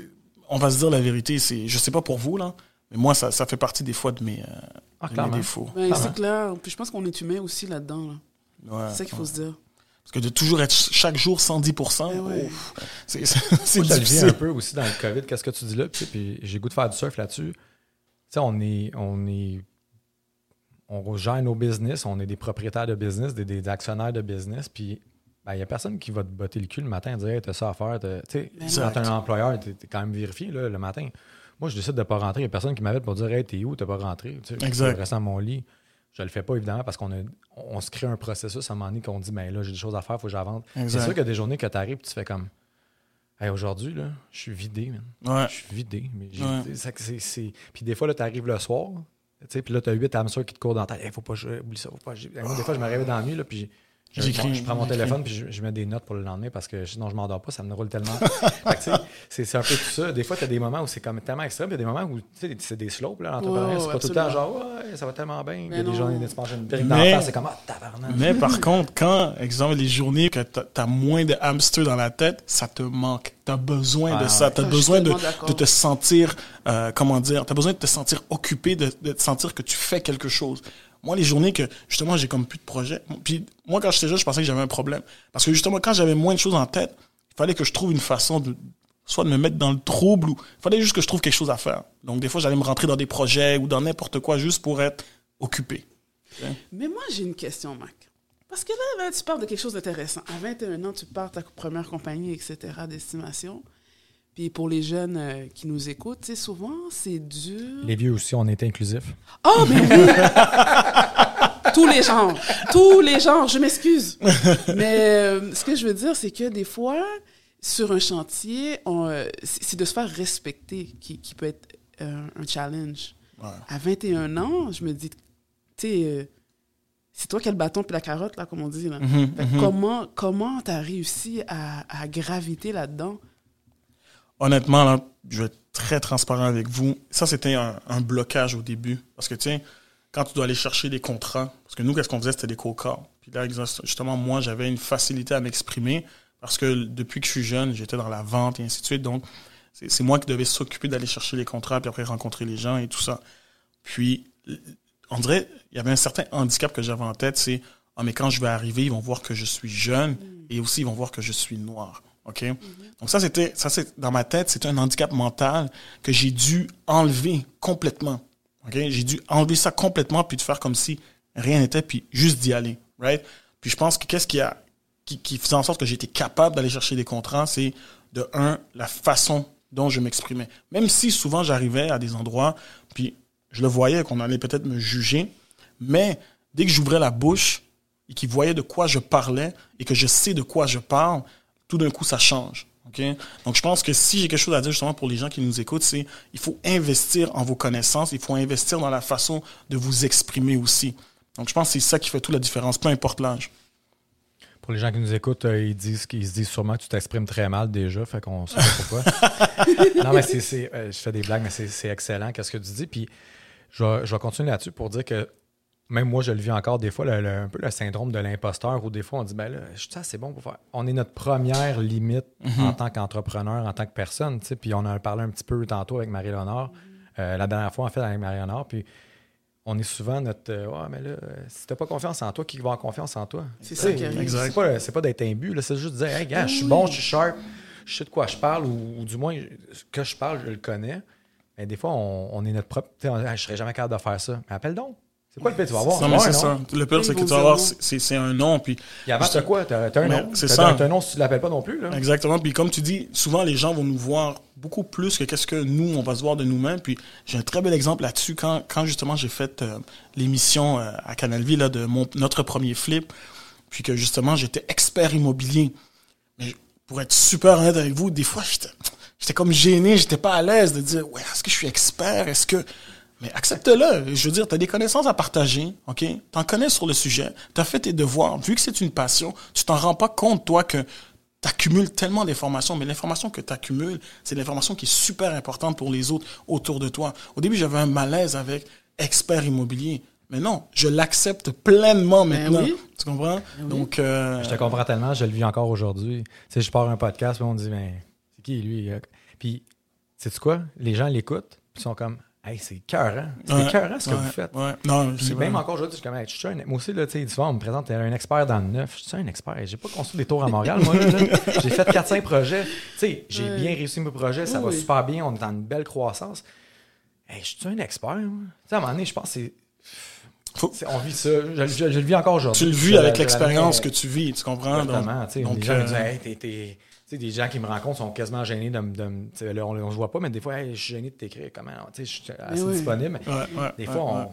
on va se dire la vérité. C'est, je sais pas pour vous là, mais moi ça, ça fait partie des fois de mes, euh, Ah, de mes clairement. défauts. Ben, c'est clair. Puis je pense qu'on est humain aussi là-dedans. là. Ouais, C'est ça qu'il faut ouais. se dire. Parce que de toujours être chaque jour 110%, Eh c'est difficile. un peu aussi dans le COVID. Qu'est-ce que tu dis là? Puis, puis j'ai le goût de faire du surf là-dessus. Tu sais, on est, on est. On gère nos business, on est des propriétaires de business, des, des actionnaires de business. Puis, ben, il n'y a personne qui va te botter le cul le matin et dire, hey, t'as ça à faire. Tu sais, Ben quand t'es un employeur, t'es t'es quand même vérifié là, le matin. Moi, je décide de ne pas rentrer. Il n'y a personne qui m'appelle pour dire, hey, t'es où? T'as pas rentré? Tu sais, Exact. Je reste dans mon lit. Je le fais pas, évidemment, parce qu'on on se crée un processus à un moment donné qu'on dit, ben là, j'ai des choses à faire, il faut que j'avance. C'est sûr qu'il y a des journées que tu arrives et tu fais comme, hey, aujourd'hui, là, je suis vidé, man. Ouais. Je suis vidé. Mais Ouais. ça- c'est- c'est- Puis des fois, là, tu arrives le soir, tu sais, puis là, tu as huit hamsters qui te courent dans la tête. Hey, faut pas, je- oublie ça, faut pas. Moi, des fois, je me réveille dans la nuit, là, puis J'écris, je prends mon j'écris. téléphone, puis je, je mets des notes pour le lendemain parce que sinon, je m'endors pas, ça me roule tellement. [LAUGHS] C'est c'est un peu tout ça. Des fois, tu as des moments où c'est comme tellement extrême, puis il y a des moments où tu sais, c'est des slopes, là, l'entrepreneuriat. Ouais, c'est pas tout le temps genre, ouais, ça va tellement bien. Il y a Mais des journées où tu manges une la face, c'est comme, ah, tabarnak. Mais par [LAUGHS] contre, quand, exemple, les journées que tu as moins de hamsters dans la tête, ça te manque. Tu as besoin Ah, de ça. ouais. Tu as Ah, besoin de te sentir, euh, comment dire, tu as besoin de te sentir occupé, de, de te sentir que tu fais quelque chose. Moi, les journées que, justement, j'ai comme plus de projet. Puis, moi, quand j'étais jeune, je pensais que j'avais un problème. Parce que, justement, quand j'avais moins de choses en tête, il fallait que je trouve une façon de, soit de me mettre dans le trouble ou, il fallait juste que je trouve quelque chose à faire. Donc, des fois, j'allais me rentrer dans des projets ou dans n'importe quoi juste pour être occupé. Mais moi, j'ai une question, Mac. Parce que là, là, tu parles de quelque chose d'intéressant. À 21 ans, tu pars ta première compagnie, etc., d'estimation. Puis pour les jeunes euh, qui nous écoutent, tu sais, souvent, c'est dur. Les vieux aussi, on est inclusifs. Oh, mais oui! [LAUGHS] Tous les genres. Tous les genres, je m'excuse. Mais euh, ce que je veux dire, c'est que des fois, sur un chantier, on, euh, c'est de se faire respecter qui, qui peut être euh, un challenge. Ouais. À 21 ans, je me dis, tu sais, euh, c'est toi qui as le bâton puis la carotte, là, comme on dit. Là. Mhm, Fait mhm. Comment comment tu as réussi à, à graviter là-dedans? Honnêtement, là, je vais être très transparent avec vous. Ça, c'était un, un blocage au début. Parce que, tiens, quand tu dois aller chercher des contrats, parce que nous, qu'est-ce qu'on faisait, c'était des co-corps. Puis là, justement, moi, j'avais une facilité à m'exprimer parce que depuis que je suis jeune, j'étais dans la vente et ainsi de suite. Donc, c'est moi qui devais s'occuper d'aller chercher les contrats, puis après rencontrer les gens et tout ça. Puis, on dirait, il y avait un certain handicap que j'avais en tête, c'est, ah, mais quand je vais arriver, ils vont voir que je suis jeune et aussi ils vont voir que je suis noir. OK? Donc ça, c'était, ça, c'est, dans ma tête, c'est un handicap mental que j'ai dû enlever complètement. OK? J'ai dû enlever ça complètement puis de faire comme si rien n'était puis juste d'y aller. Right? Puis je pense que qu'est-ce qui a, qui, qui faisait en sorte que j'étais capable d'aller chercher des contrats, c'est de un, la façon dont je m'exprimais. Même si souvent j'arrivais à des endroits, puis je le voyais qu'on allait peut-être me juger, mais dès que j'ouvrais la bouche et qu'ils voyaient de quoi je parlais et que je sais de quoi je parle, tout d'un coup ça change. Donc je pense que si j'ai quelque chose à dire justement pour les gens qui nous écoutent, c'est il faut investir en vos connaissances, il faut investir dans la façon de vous exprimer aussi. Donc je pense que c'est ça qui fait toute la différence, peu importe l'âge. Pour les gens qui nous écoutent, euh, ils disent qu'ils se disent sûrement que tu t'exprimes très mal déjà, fait qu'on sait pas pourquoi. [LAUGHS] non, mais c'est, c'est, euh, je fais des blagues, mais c'est, c'est excellent, qu'est-ce que tu dis? Puis je vais, je vais continuer là-dessus pour dire que même moi, je le vis encore des fois, le- le- un peu le syndrome de l'imposteur, où des fois on dit, ben là, je suis assez bon pour faire. On est notre première limite en tant qu'entrepreneur, en tant que personne, tu sais. Puis on en a parlé un petit peu tantôt avec Marie-Léonard, euh, la dernière fois, en fait, avec Marie-Léonard. Puis on est souvent notre, euh, ouais, mais là, euh, si t'as pas confiance en toi, qui va avoir confiance en toi? C'est ça qui arrive. C'est pas, c'est pas d'être imbu, c'est juste de dire, hey, gars, je suis bon, je suis sharp, je sais de quoi je parle, ou, ou du moins, ce que je parle, je le connais. Mais des fois, on, on est notre propre. tu sais, on- je serais jamais capable de faire ça. Mais appelle donc. C'est quoi le pire? Tu vas voir. Non, mais c'est avoir ça. Le pire, c'est que tu vas dire voir, non. c'est- un nom. Puis Et avant, t'as quoi? T'as un nom. c'est ça. T'as un nom si tu l'appelles pas non plus. Là. Exactement. Puis comme tu dis, souvent les gens vont nous voir beaucoup plus que qu'est-ce que nous, on va se voir de nous-mêmes. Puis j'ai un très bel exemple là-dessus quand, quand justement j'ai fait euh, l'émission euh, à Canal Vie là, de mon, notre premier flip, puis que justement j'étais expert immobilier. Mais pour être super honnête avec vous, des fois j'étais j'étais comme gêné, j'étais pas à l'aise de dire ouais, est-ce que je suis expert, est-ce que mais accepte-le. Je veux dire, tu as des connaissances à partager, OK? Tu en connais sur le sujet. Tu as fait tes devoirs. Vu que c'est une passion, tu t'en rends pas compte, toi, que tu accumules tellement d'informations. Mais l'information que tu accumules, c'est l'information qui est super importante pour les autres autour de toi. Au début, j'avais un malaise avec expert immobilier. Mais non, je l'accepte pleinement Ben maintenant. oui. Tu comprends? Donc, euh, Je te comprends tellement, je le vis encore aujourd'hui. Tu sais, je pars un podcast, on dit, mais c'est qui lui? Puis, sais-tu quoi? Les gens l'écoutent, puis ils sont comme, hey, c'est cœur, C'est ouais, cœur, ce que ouais, vous faites. Ouais. Non, Puis c'est même vrai. encore aujourd'hui, je suis comme, hey, je suis un, moi aussi, là, tu sais, souvent, on me présente un expert dans le neuf. Je suis un expert. J'ai pas construit des tours à Montréal, moi, là. [LAUGHS] J'ai fait 4-5 projets. Tu sais, j'ai Ouais. bien réussi mes projets, ça Oui, va super bien, on est dans une belle croissance. Hey, je suis un expert, moi. Tu sais, à un moment donné, je pense que c'est. On vit ça. Je, je- je le vis encore aujourd'hui. Tu le vis avec l'expérience que tu vis, tu comprends? Donc- Exactement. tu sais, donc, les gens me euh, disent, hey, t'es- t'es- tu sais, des gens qui me rencontrent sont quasiment gênés de me. là, on, on se voit pas, mais des fois, Hey, je suis gêné de t'écrire. Comment Tu sais, je suis assez oui. disponible. Ouais, ouais, Des ouais, fois, on.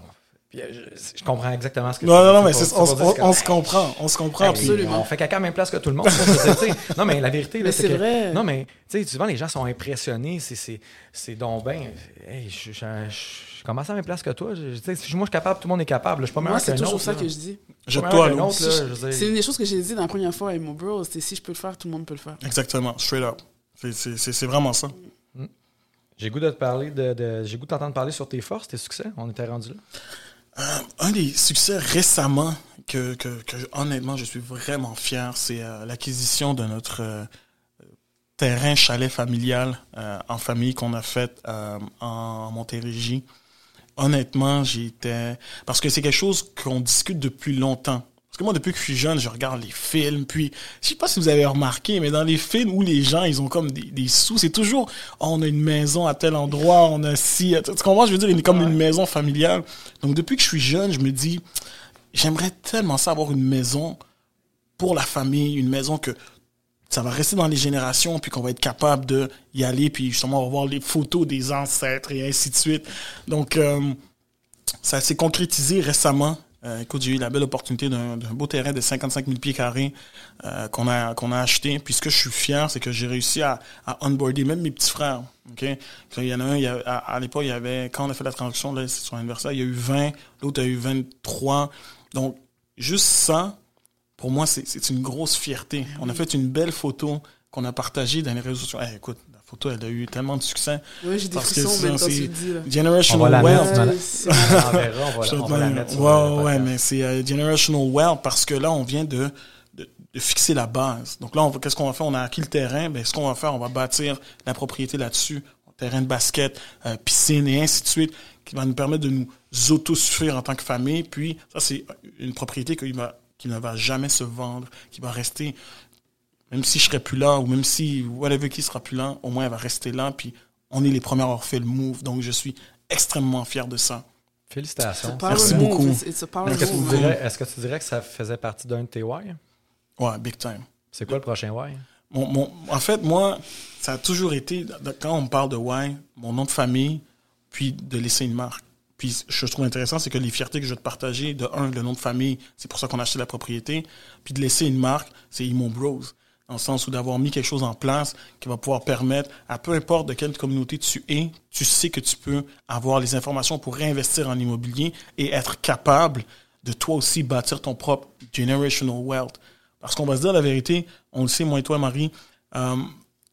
puis, euh, je, je comprends exactement ce que Non, tu non, non, mais pas- on, on- se comprend, on se comprend. Absolument. On fait caca à la même place que tout le monde. ça, [LAUGHS] non, mais la vérité, c'est vrai. Non, mais tu sais, souvent, les gens sont impressionnés. C'est, donc ben. Hey, je- je commence à la même place que toi? Je- sais, si moi, je suis capable, tout le monde est capable. Je suis pas meilleur Moi, c'est toujours autre, ça là. que je dis. Je je dire. C'est une des choses que j'ai dit la première fois à Emo Bros. C'est si je peux le faire, tout le monde peut le faire. Exactement, straight up. C'est- vraiment ça. J'ai goût de te parler de, de- j'ai goût de t'entendre parler sur tes forces, tes succès. On était rendu là. Un des succès récemment que, que, que, honnêtement je suis vraiment fier, c'est euh, l'acquisition de notre euh, terrain chalet familial euh, en famille qu'on a fait euh, en Montérégie. Honnêtement, j'étais parce que c'est quelque chose qu'on discute depuis longtemps. Parce que moi, depuis que je suis jeune, je regarde les films, puis je sais pas si vous avez remarqué, mais dans les films où les gens, ils ont comme des, des sous, c'est toujours, oh, on a une maison à tel endroit, on a ci, tu comprends, je veux dire, il est comme une maison familiale. Donc, depuis que je suis jeune, je me dis, j'aimerais tellement ça avoir une maison pour la famille, une maison que ça va rester dans les générations, puis qu'on va être capable de y aller, puis justement, on voir les photos des ancêtres et ainsi de suite. Donc, euh, ça s'est concrétisé récemment. Euh, écoute, j'ai eu la belle opportunité d'un beau terrain de 55 000 pieds carrés euh, qu'on a, qu'on a acheté. Puis ce que je suis fier, c'est que j'ai réussi à, onboarder même mes petits frères. ok? Il y en a un, il y à, à l'époque, il y avait, quand on a fait la transaction, là, c'est son anniversaire, il y a eu 20, l'autre a eu 23. Donc, juste ça, pour moi, c'est une grosse fierté. On a fait une belle photo qu'on a partagée dans les réseaux sociaux. Eh, écoute, la photo, elle a eu tellement de succès. Oui, j'ai des Parce que frissons même quand c'est tu le dis. Là. Generational On va la wealth. On va, la mais c'est euh, generational wealth parce que là, on vient de, de, de fixer la base. Donc là, qu'est-ce qu'on va faire? On a acquis le terrain. Ben, ce qu'on va faire, on va bâtir la propriété là-dessus. Terrain de basket, euh, piscine et ainsi de suite, qui va nous permettre de nous autosuffire en tant que famille. Puis, ça, c'est une propriété qui, va, qui ne va jamais se vendre, qui va rester même si je serai plus là, ou même si whatever qui sera plus là, au moins elle va rester là, puis on est les premiers à avoir fait le move. Donc je suis extrêmement fier de ça. Félicitations. Merci move, beaucoup. Est-ce que, tu dirais, que tu dirais que ça faisait partie d'un de tes why? Ouais, big time. C'est quoi le prochain why? Mon, mon- en fait, moi, ça a toujours été, quand on me parle de why, mon nom de famille, puis de laisser une marque. Puis ce que je trouve intéressant, c'est que les fiertés que je vais te partager, de un, le nom de famille, c'est pour ça qu'on a acheté la propriété, puis de laisser une marque, c'est Imo Bros. Dans le sens où d'avoir mis quelque chose en place qui va pouvoir permettre, à peu importe de quelle communauté tu es, tu sais que tu peux avoir les informations pour réinvestir en immobilier et être capable de toi aussi bâtir ton propre generational wealth. Parce qu'on va se dire la vérité, on le sait, moi et toi, Marie, euh,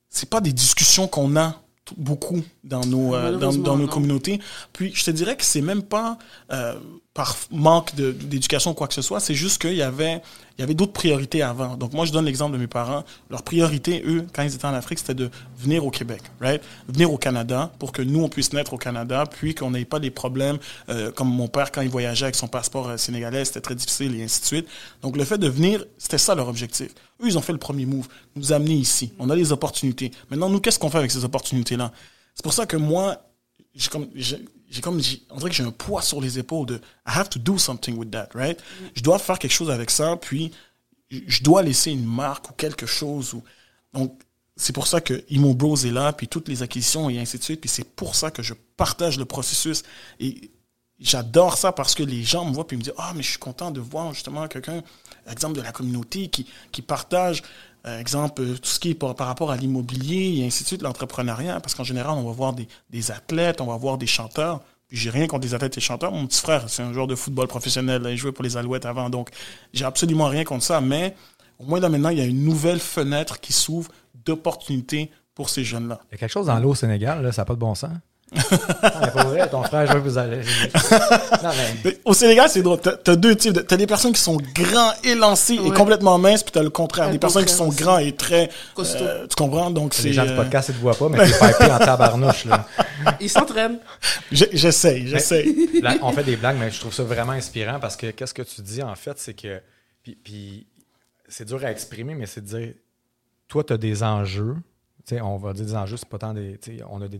c'est pas des discussions qu'on a beaucoup dans nos, euh, dans, nos communautés. Puis je te dirais que c'est même pas euh, par manque d'éducation ou quoi que ce soit, c'est juste qu'il y avait, avait d'autres priorités avant. Donc moi, je donne l'exemple de mes parents. Leur priorité, eux, quand ils étaient en Afrique, c'était de venir au Québec, right? Venir au Canada pour que nous, on puisse naître au Canada, puis qu'on n'ait pas des problèmes euh, comme mon père quand il voyageait avec son passeport euh, sénégalais, c'était très difficile et ainsi de suite. Donc le fait de venir, c'était ça leur objectif. Eux, ils ont fait le premier move, nous amener ici. On a des opportunités. Maintenant, nous, qu'est-ce qu'on fait avec ces opportunités-là? C'est pour ça que moi, j'ai comme, j'ai, comme, on dirait que j'ai un poids sur les épaules de, I have to do something with that, right? Je dois faire quelque chose avec ça, puis je dois laisser une marque ou quelque chose. Ou... Donc, c'est pour ça que Imo Bros est là, puis toutes les acquisitions et ainsi de suite. Puis c'est pour ça que je partage le processus. Et j'adore ça parce que les gens me voient puis me disent Ah, mais je suis content de voir justement quelqu'un, exemple de la communauté, qui, qui partage, euh, exemple, euh, tout ce qui est par, rapport à l'immobilier et ainsi de suite, l'entrepreneuriat. Parce qu'en général, on va voir des, des athlètes, on va voir des chanteurs. Puis j'ai rien contre les athlètes et chanteurs. Mon petit frère, c'est un joueur de football professionnel. Il jouait pour les Alouettes avant. Donc, j'ai absolument rien contre ça. Mais au moins là maintenant, il y a une nouvelle fenêtre qui s'ouvre d'opportunités pour ces jeunes-là. Il y a quelque chose dans l'eau au Sénégal, là, ça n'a pas de bon sens. Non, mais pour vrai, ton frère, je veux que vous allez. Non, mais. [LAUGHS] Au Sénégal, c'est drôle. T'as deux types. de- T'as des personnes qui sont grands, élancés et complètement minces, puis t'as le contraire. Des personnes qui sont grands et très... Costaud. euh, tu comprends? Donc, c'est... Les gens du euh, podcast, ils ne te voient pas, mais t'es pipé en tabarnouche. Là. [LAUGHS] Ils s'entraînent. J'essaye, j'essaye. Là, on fait des blagues, mais je trouve ça vraiment inspirant parce que qu'est-ce que tu dis, en fait, c'est que. Puis, puis c'est dur à exprimer, mais c'est de dire toi, tu as des enjeux. Tu sais, on va dire des enjeux, c'est pas tant des. tu sais, On a des,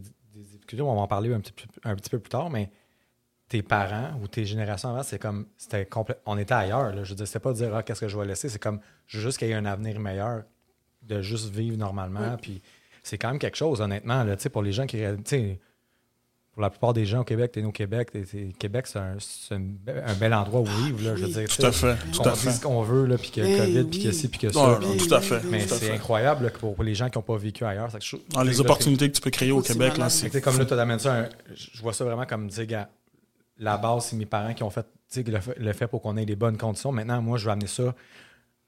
difficultés, on va en parler un petit, peu- un petit peu plus tard, mais tes parents ou tes générations avant, c'est comme. c'était On était ailleurs. Là. Je veux dire, c'était pas de dire ah, qu'est-ce que je vais laisser, c'est comme je veux juste qu'il y ait un avenir meilleur, de juste vivre normalement. Puis c'est quand même quelque chose, honnêtement, là, pour les gens qui. Pour la plupart des gens au Québec, t'es né au Québec. t'es- t'es- Québec, c'est un, c'est bel endroit où vivre. Là, je veux dire, Tout à fait, tout On à dit fait. ce qu'on veut, là, puis que le Eh COVID, puis que ci, puis que ça. Non, puis- non, tout à fait. mais tout c'est fait. incroyable là, pour, pour les gens qui n'ont pas vécu ailleurs. c'est que je- Ah, les là, opportunités que tu peux créer au Québec, là, c'est- c'est... tu sais, comme là, tu amènes ça, un- je vois ça vraiment comme, tu la base, c'est mes parents qui ont fait le, fait- le fait pour qu'on ait les bonnes conditions. Maintenant, moi, je veux amener ça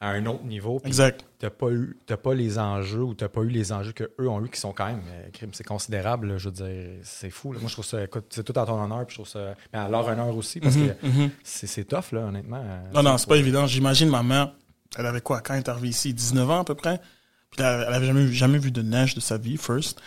à un autre niveau. Exact. T'as pas eu, pas les enjeux ou t'as pas eu les enjeux qu'eux ont eu qui sont quand même, euh, crime, c'est considérable. là, je veux dire, c'est fou. là. Moi, je trouve ça, c'est tout à ton honneur, puis je trouve ça, mais à leur honneur aussi, parce Mhm, que mhm. c'est, c'est tough, là, honnêtement. Non, non, c'est pas évident. J'imagine ma mère, elle avait quoi quand elle est arrivée ici 19 ans à peu près? Puis là, elle avait jamais, vu- jamais vu de neige de sa vie, first.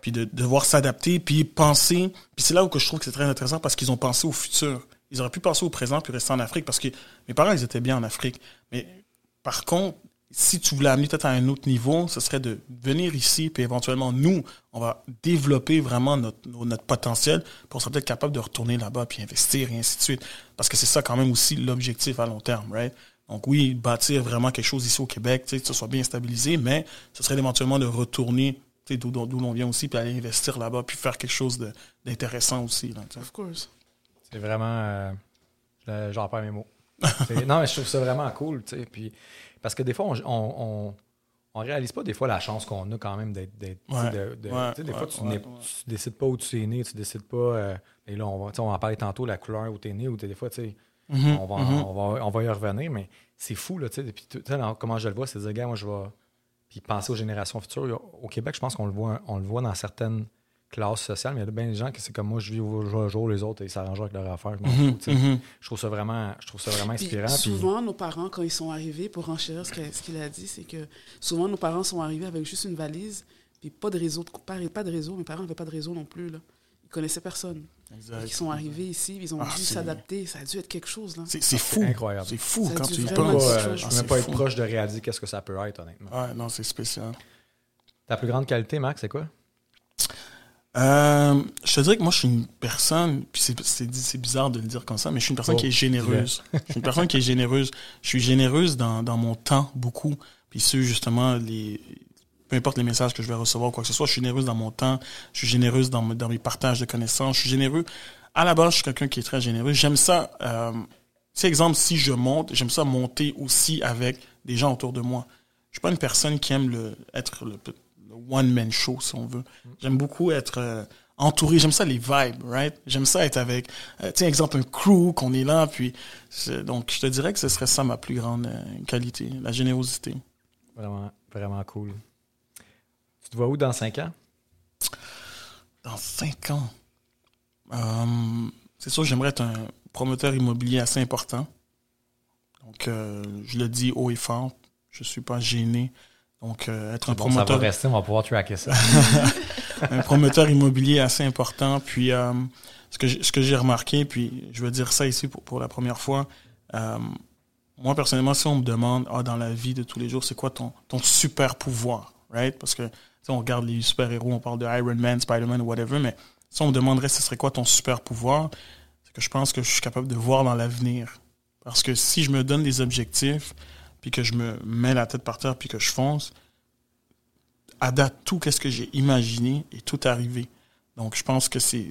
Puis de devoir s'adapter, puis penser. Puis c'est là où que je trouve que c'est très intéressant parce qu'ils ont pensé au futur. Ils auraient pu penser au présent puis rester en Afrique parce que mes parents, ils étaient bien en Afrique. Mais par contre, si tu voulais amener peut-être à un autre niveau, ce serait de venir ici, puis éventuellement, nous, on va développer vraiment notre, potentiel pour être peut-être capable de retourner là-bas, puis investir, et ainsi de suite. Parce que c'est ça quand même aussi l'objectif à long terme, right? Donc oui, bâtir vraiment quelque chose ici au Québec, que ce soit bien stabilisé, mais ce serait éventuellement de retourner tu sais, d'où d'où l'on vient aussi, puis aller investir là-bas, puis faire quelque chose de- d'intéressant aussi. Là, tu sais. Of course. C'est vraiment. euh, je- J'en perds mes mots. Non, mais je trouve ça vraiment cool, tu sais. Puis, parce que des fois, on, on, on, réalise pas des fois la chance qu'on a quand même d'être. Ouais. de- de- Ouais, des fois, tu, tu décides pas où tu es né, tu décides pas. euh, et là, on va, on va en parler tantôt, la couleur où tu es né, ou des fois, tu sais, Mhm, on, va, mhm. on, va, on va y revenir, mais c'est fou, là, tu sais. Comment je le vois, c'est de dire, gars, moi, je vais. Puis penser aux générations futures. Au Québec, je pense qu'on le voit, on le voit dans certaines classes sociales, mais il y a bien des gens qui c'est comme moi, je vis au jour le jour, les autres, ils s'arrangent avec leur affaire. je Mhm, mhm. Je trouve ça vraiment, je trouve ça vraiment inspirant. puis- souvent, nos parents, quand ils sont arrivés, pour enchérir ce qu'il a dit, c'est que souvent, nos parents sont arrivés avec juste une valise, puis pas de réseau, de, pas, pas de réseau. Mes parents n'avaient pas de réseau non plus. Là. Ils connaissaient personne. Exact. qui sont arrivés ici, ils ont Ah, dû s'adapter. Ça a dû être quelque chose, là. C'est c'est fou. incroyable. C'est fou Ça quand tu y penses. euh, je chose. peux même Ah, pas être proche de réaliser qu'est-ce que ça peut être, honnêtement. Ouais, non, c'est spécial. Ta plus grande qualité, Max, c'est quoi? Euh, je te dirais que moi, je suis une personne, puis c'est- bizarre de le dire comme ça, mais je suis une personne Oh, qui est généreuse. Je suis une personne qui est généreuse. Je suis généreuse dans, dans mon temps, beaucoup. Puis ceux, justement, les peu importe les messages que je vais recevoir ou quoi que ce soit, je suis généreuse dans mon temps, je suis généreuse dans, mes- dans mes partages de connaissances, je suis généreux. À la base, je suis quelqu'un qui est très généreux. J'aime ça, euh, c'est exemple, si je monte, j'aime ça monter aussi avec des gens autour de moi. Je suis pas une personne qui aime le, être le, le one-man show, si on veut. J'aime beaucoup être euh, entouré. J'aime ça les vibes, right? J'aime ça être avec, euh, tiens, exemple, un crew, qu'on est là. Puis, donc, je te dirais que ce serait ça ma plus grande euh, qualité, la générosité. Vraiment, vraiment cool. Tu te vois où dans 5 ans? Dans cinq ans, euh, c'est sûr, j'aimerais être un promoteur immobilier assez important. Donc, je le dis haut et fort. Je suis pas gêné. Donc, euh, être un Bon, ça va promoteur rester, on va pouvoir tracker ça. [LAUGHS] un promoteur immobilier assez important. Puis, euh, ce que j'ai- remarqué, puis je veux dire ça ici pour, pour la première fois, euh, moi, personnellement, si on me demande, ah, dans la vie de tous les jours, c'est quoi ton, ton super pouvoir, right? Parce que, on regarde les super-héros, on parle de Iron Man, Spider-Man, whatever, mais si on me demanderait ce serait quoi ton super pouvoir, c'est que je pense que je suis capable de voir dans l'avenir. Parce que si je me donne des objectifs, puis que je me mets la tête par terre, puis que je fonce, à date, tout qu'est-ce que j'ai imaginé est tout arrivé. Donc, je pense que c'est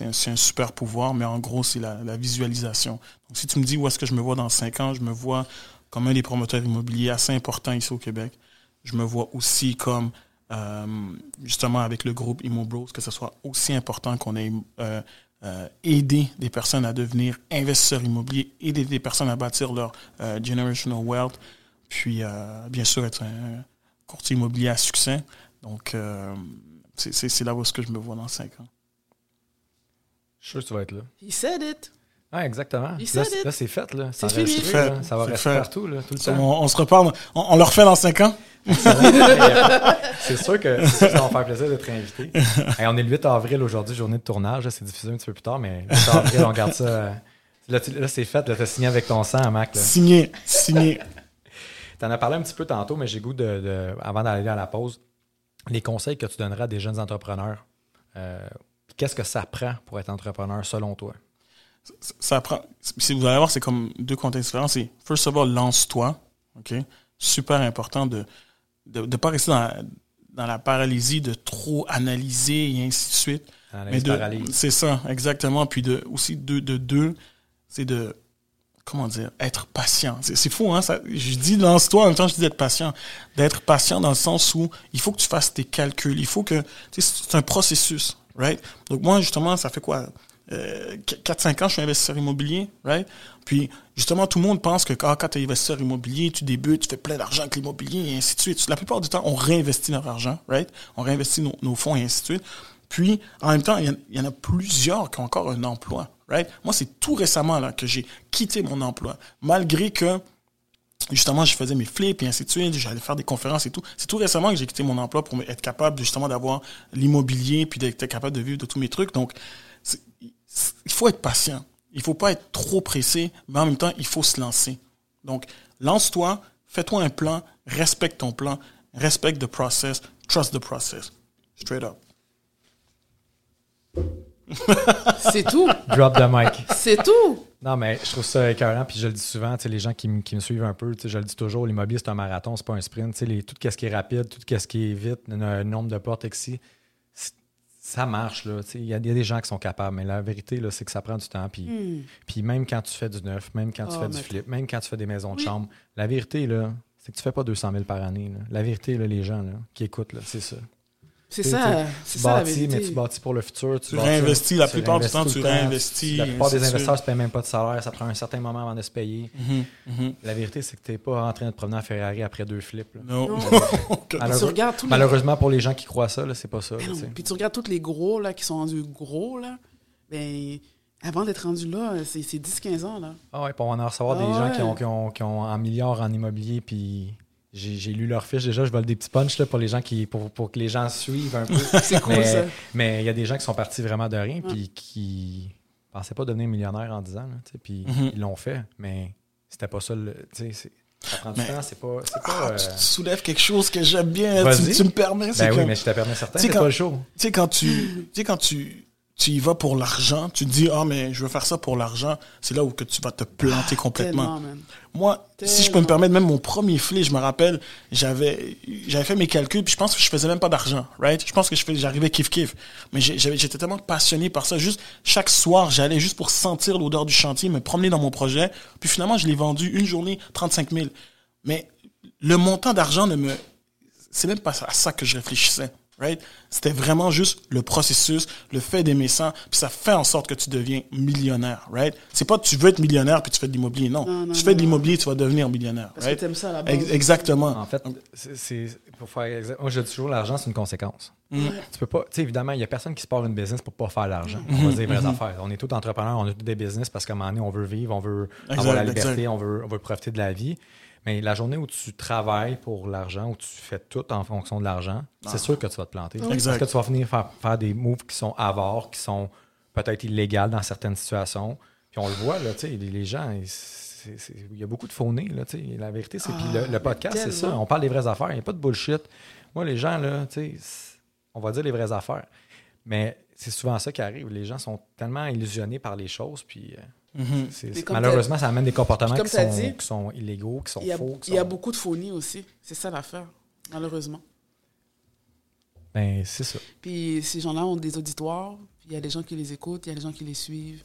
un, un super pouvoir, mais en gros, c'est la, la visualisation. Donc, si tu me dis où est-ce que je me vois dans cinq ans, je me vois comme un des promoteurs immobiliers assez importants ici au Québec. Je me vois aussi comme, euh, justement, avec le groupe Immobros, que ce soit aussi important qu'on ait euh, euh, aidé des personnes à devenir investisseurs immobiliers, aider des personnes à bâtir leur euh, generational wealth, puis, euh, bien sûr, être un courtier immobilier à succès. Donc, euh, c'est- là où est-ce que je me vois dans cinq ans. Je suis sûr que tu vas être là. He said it. Ah. Il Là, said it. là, c'est fait. Là. C'est Ça fini. fait, C'est là. fait. Ça va rester fait. partout, là, tout le temps. on, on se reparle. On, on le refait dans cinq ans? [LAUGHS] C'est sûr que ça va me faire plaisir d'être invité. Hey, on est le 8 avril aujourd'hui, journée de tournage. là, C'est diffusé un petit peu plus tard, mais le 8 avril, on garde ça. euh, Là, c'est fait. Là, t'as signé avec ton sang, Mac. là. Signé. Signé. [LAUGHS] T'en as parlé un petit peu tantôt, mais j'ai goût de, de- avant d'aller à la pause, les conseils que tu donneras à des jeunes entrepreneurs. euh, Qu'est-ce que ça prend pour être entrepreneur selon toi? ça- ça prend. Si vous allez voir, c'est comme deux contextes différents. C'est, first of all, lance-toi. OK? Super important de de, de pas rester dans la, dans la paralysie de trop analyser et ainsi de suite. Mais de- c'est ça, exactement. Puis de, aussi, de, de deux, c'est de, comment dire, être patient. C'est, c'est fou, hein? Ça, je dis lance-toi, en même temps, je dis d'être patient. D'être patient dans le sens où il faut que tu fasses tes calculs. Il faut que, tu sais, c'est un processus, right? Donc, moi, justement, ça fait quoi? Euh, 4-5 ans, je suis investisseur immobilier, right? Puis, justement, tout le monde pense que ah, quand tu es investisseur immobilier, tu débutes, tu fais plein d'argent avec l'immobilier et ainsi de suite. La plupart du temps, on réinvestit notre argent, right? On réinvestit nos, fonds et ainsi de suite. Puis, en même temps, il y, en- a plusieurs qui ont encore un emploi, right? Moi, c'est tout récemment là, que j'ai quitté mon emploi, malgré que justement, je faisais mes flips et ainsi de suite, j'allais faire des conférences et tout. C'est tout récemment que j'ai quitté mon emploi pour être capable justement d'avoir l'immobilier puis d'être capable de vivre de tous mes trucs. Donc, il faut être patient. Il faut pas être trop pressé, mais en même temps, il faut se lancer. Donc, lance-toi, fais-toi un plan, respecte ton plan, respecte the process, trust the process. Straight up. [LAUGHS] C'est tout. Drop the mic. C'est tout. Non, mais je trouve ça écœurant, puis je le dis souvent, tu sais, les gens qui, me- qui me suivent un peu, tu sais, je le dis toujours, l'immobilier, c'est un marathon, c'est pas un sprint. Tu sais, les- tout ce qui est rapide, tout ce qui est vite, le le nombre de portes ici, c'est- ça marche. Il y, a il y a des gens qui sont capables, mais la vérité, là, c'est que ça prend du temps. Puis, Hmm. puis même quand tu fais du neuf, même quand tu Oh, fais du flip, même quand tu fais des maisons de Oui. chambre, la vérité, là, c'est que tu fais pas 200 000 par année. là. La vérité, là, les gens là, qui écoutent, là, c'est ça. C'est ça. tu C'est ça la bâtis, mais tu bâtis pour le futur. Tu, Tu bâtis- réinvestis, la tu plupart du temps, tu réinvestis, La plupart des investisseurs ne se payent même pas de salaire. Ça prend un certain moment avant de se payer. Mhm, mhm. La vérité, c'est que tu n'es pas en train de te promener à Ferrari après deux flips. là. Non. Non. [LAUGHS] Que- Malheureux- Tu regardes tous les- Malheureusement, pour les gens qui croient ça, là, c'est pas ça. là, sais. Puis tu regardes tous les gros là, qui sont rendus gros, là. Ben, avant d'être rendu là, c'est c'est 10-15 ans. Là. Ah ouais, puis on va en recevoir Ah des gens ouais. qui ont, qui, ont, qui ont un milliard en immobilier, puis j'ai j'ai lu leur fiche déjà, je vole des petits punchs là, pour les gens qui pour, pour que les gens suivent un peu. [LAUGHS] C'est cool, mais, ça. mais il y a des gens qui sont partis vraiment de rien puis qui pensaient pas devenir millionnaires en 10 ans, là, puis Mhm. ils l'ont fait, mais c'était pas ça le. tu sais, c'est- Ça prend du Mais- temps, c'est pas. c'est pas, Ah, euh, tu, tu soulèves quelque chose que j'aime bien. Tu, tu me permets. c'est Ben oui, comme- mais je te permets certain, c'est quand- pas le show. Tu sais, quand tu, tu sais, quand tu, tu y vas pour l'argent, tu te dis, ah, mais je veux faire ça pour l'argent, c'est là où que tu vas te planter complètement. Tellement, man. Moi, si je peux me permettre, même mon premier flé, je me rappelle, j'avais, j'avais fait mes calculs, puis je pense que je faisais même pas d'argent, right? Je pense que je fais, j'arrivais kiff kiff. Mais j'étais tellement passionné par ça. Juste, chaque soir, j'allais juste pour sentir l'odeur du chantier, me promener dans mon projet. Puis finalement, je l'ai vendu une journée, 35 000. Mais le montant d'argent ne me, c'est même pas à ça que je réfléchissais. Right? C'était vraiment juste le processus, le fait d'aimer ça, puis ça fait en sorte que tu deviens millionnaire, right? C'est pas tu veux être millionnaire puis tu fais de l'immobilier, non. Non, non, tu fais de l'immobilier, tu vas devenir millionnaire, Parce right? que t'aimes ça à la base. Ex- Exactement. En fait, c'est- pour faire moi je dis toujours l'argent c'est une conséquence. Mm. Tu peux pas, tu sais évidemment, il y a personne qui se part une business pour pas faire l'argent. On Mm-hmm. va dire les vraies affaires. On est tous entrepreneurs, on a tous des business parce qu'à un moment donné, on veut vivre, on veut Exact, avoir la liberté, on veut, on veut profiter de la vie. Mais la journée où tu travailles pour l'argent, où tu fais tout en fonction de l'argent, c'est sûr que tu vas te planter. Parce Ah. Exact. que tu vas finir faire, faire des moves qui sont avares, qui sont peut-être illégales dans certaines situations. Puis on le voit, là, tu sais, les, gens, ils- il y a beaucoup de faux nez, là, tu sais. La vérité, c'est. Ah, puis le, le podcast, c'est ça. On parle des vraies affaires. Il n'y a pas de bullshit. Moi, les gens, là, on va dire les vraies affaires. Mais c'est souvent ça qui arrive. Les gens sont tellement illusionnés par les choses, puis euh, Mhm. malheureusement, ça amène des comportements comme qui sont, dit, qui sont illégaux, qui sont a, faux. qui il y a beaucoup de phonies aussi. C'est ça l'affaire, malheureusement. Ben, c'est ça. Puis ces gens-là ont des auditoires, puis il y a des gens qui les écoutent, il y a des gens qui les suivent.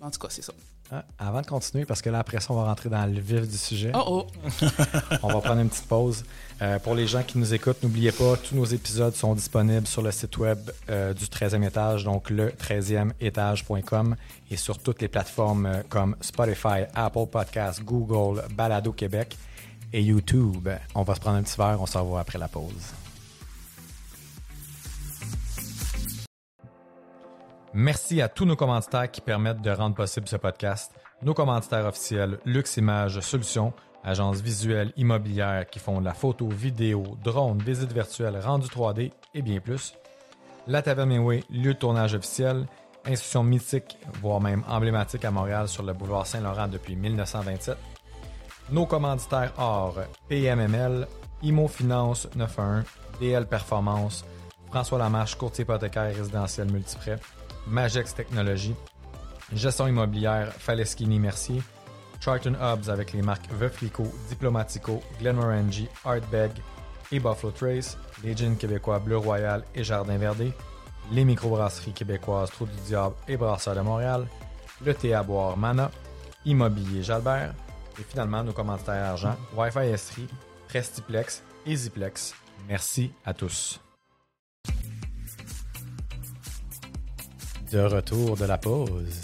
En tout cas, c'est ça. Ah, avant de continuer, parce que là, après ça, on va rentrer dans le vif du sujet. Oh oh! [LAUGHS] On va prendre une petite pause. Euh, pour les gens qui nous écoutent, n'oubliez pas, tous nos épisodes sont disponibles sur le site web euh, du 13e étage, donc le 13e étage.com et sur toutes les plateformes euh, comme Spotify, Apple Podcasts, Google, Balado Québec et YouTube. On va se prendre un petit verre, on se revoit après la pause. Merci à tous nos commanditaires qui permettent de rendre possible ce podcast. Nos commanditaires officiels, Lux Images Solutions, agence visuelle immobilière qui font de la photo, vidéo, drone, visite virtuelle, rendu 3D et bien plus. La Taverne Mainway, lieu de tournage officiel, institution mythique, voire même emblématique à Montréal sur le boulevard Saint-Laurent depuis 1927. Nos commanditaires or PMML, Imo Finance 91, DL Performance, François Lamarche, courtier hypothécaire résidentiel multiprêt, Magex Technologies, gestion immobilière Faleschini Mercier, Charlton Hubs avec les marques Veuflico, Diplomatico, Glenmorangie, Artbeg et Buffalo Trace, les jeans québécois Bleu Royal et Jardin Verdé, les microbrasseries québécoises Trou du Diable et Brasseur de Montréal, le thé à boire Mana, Immobilier Jalbert et finalement nos commanditaires argent Wi-Fi Estrie, Prestiplex et Ziplex. Merci à tous. De retour de la pause.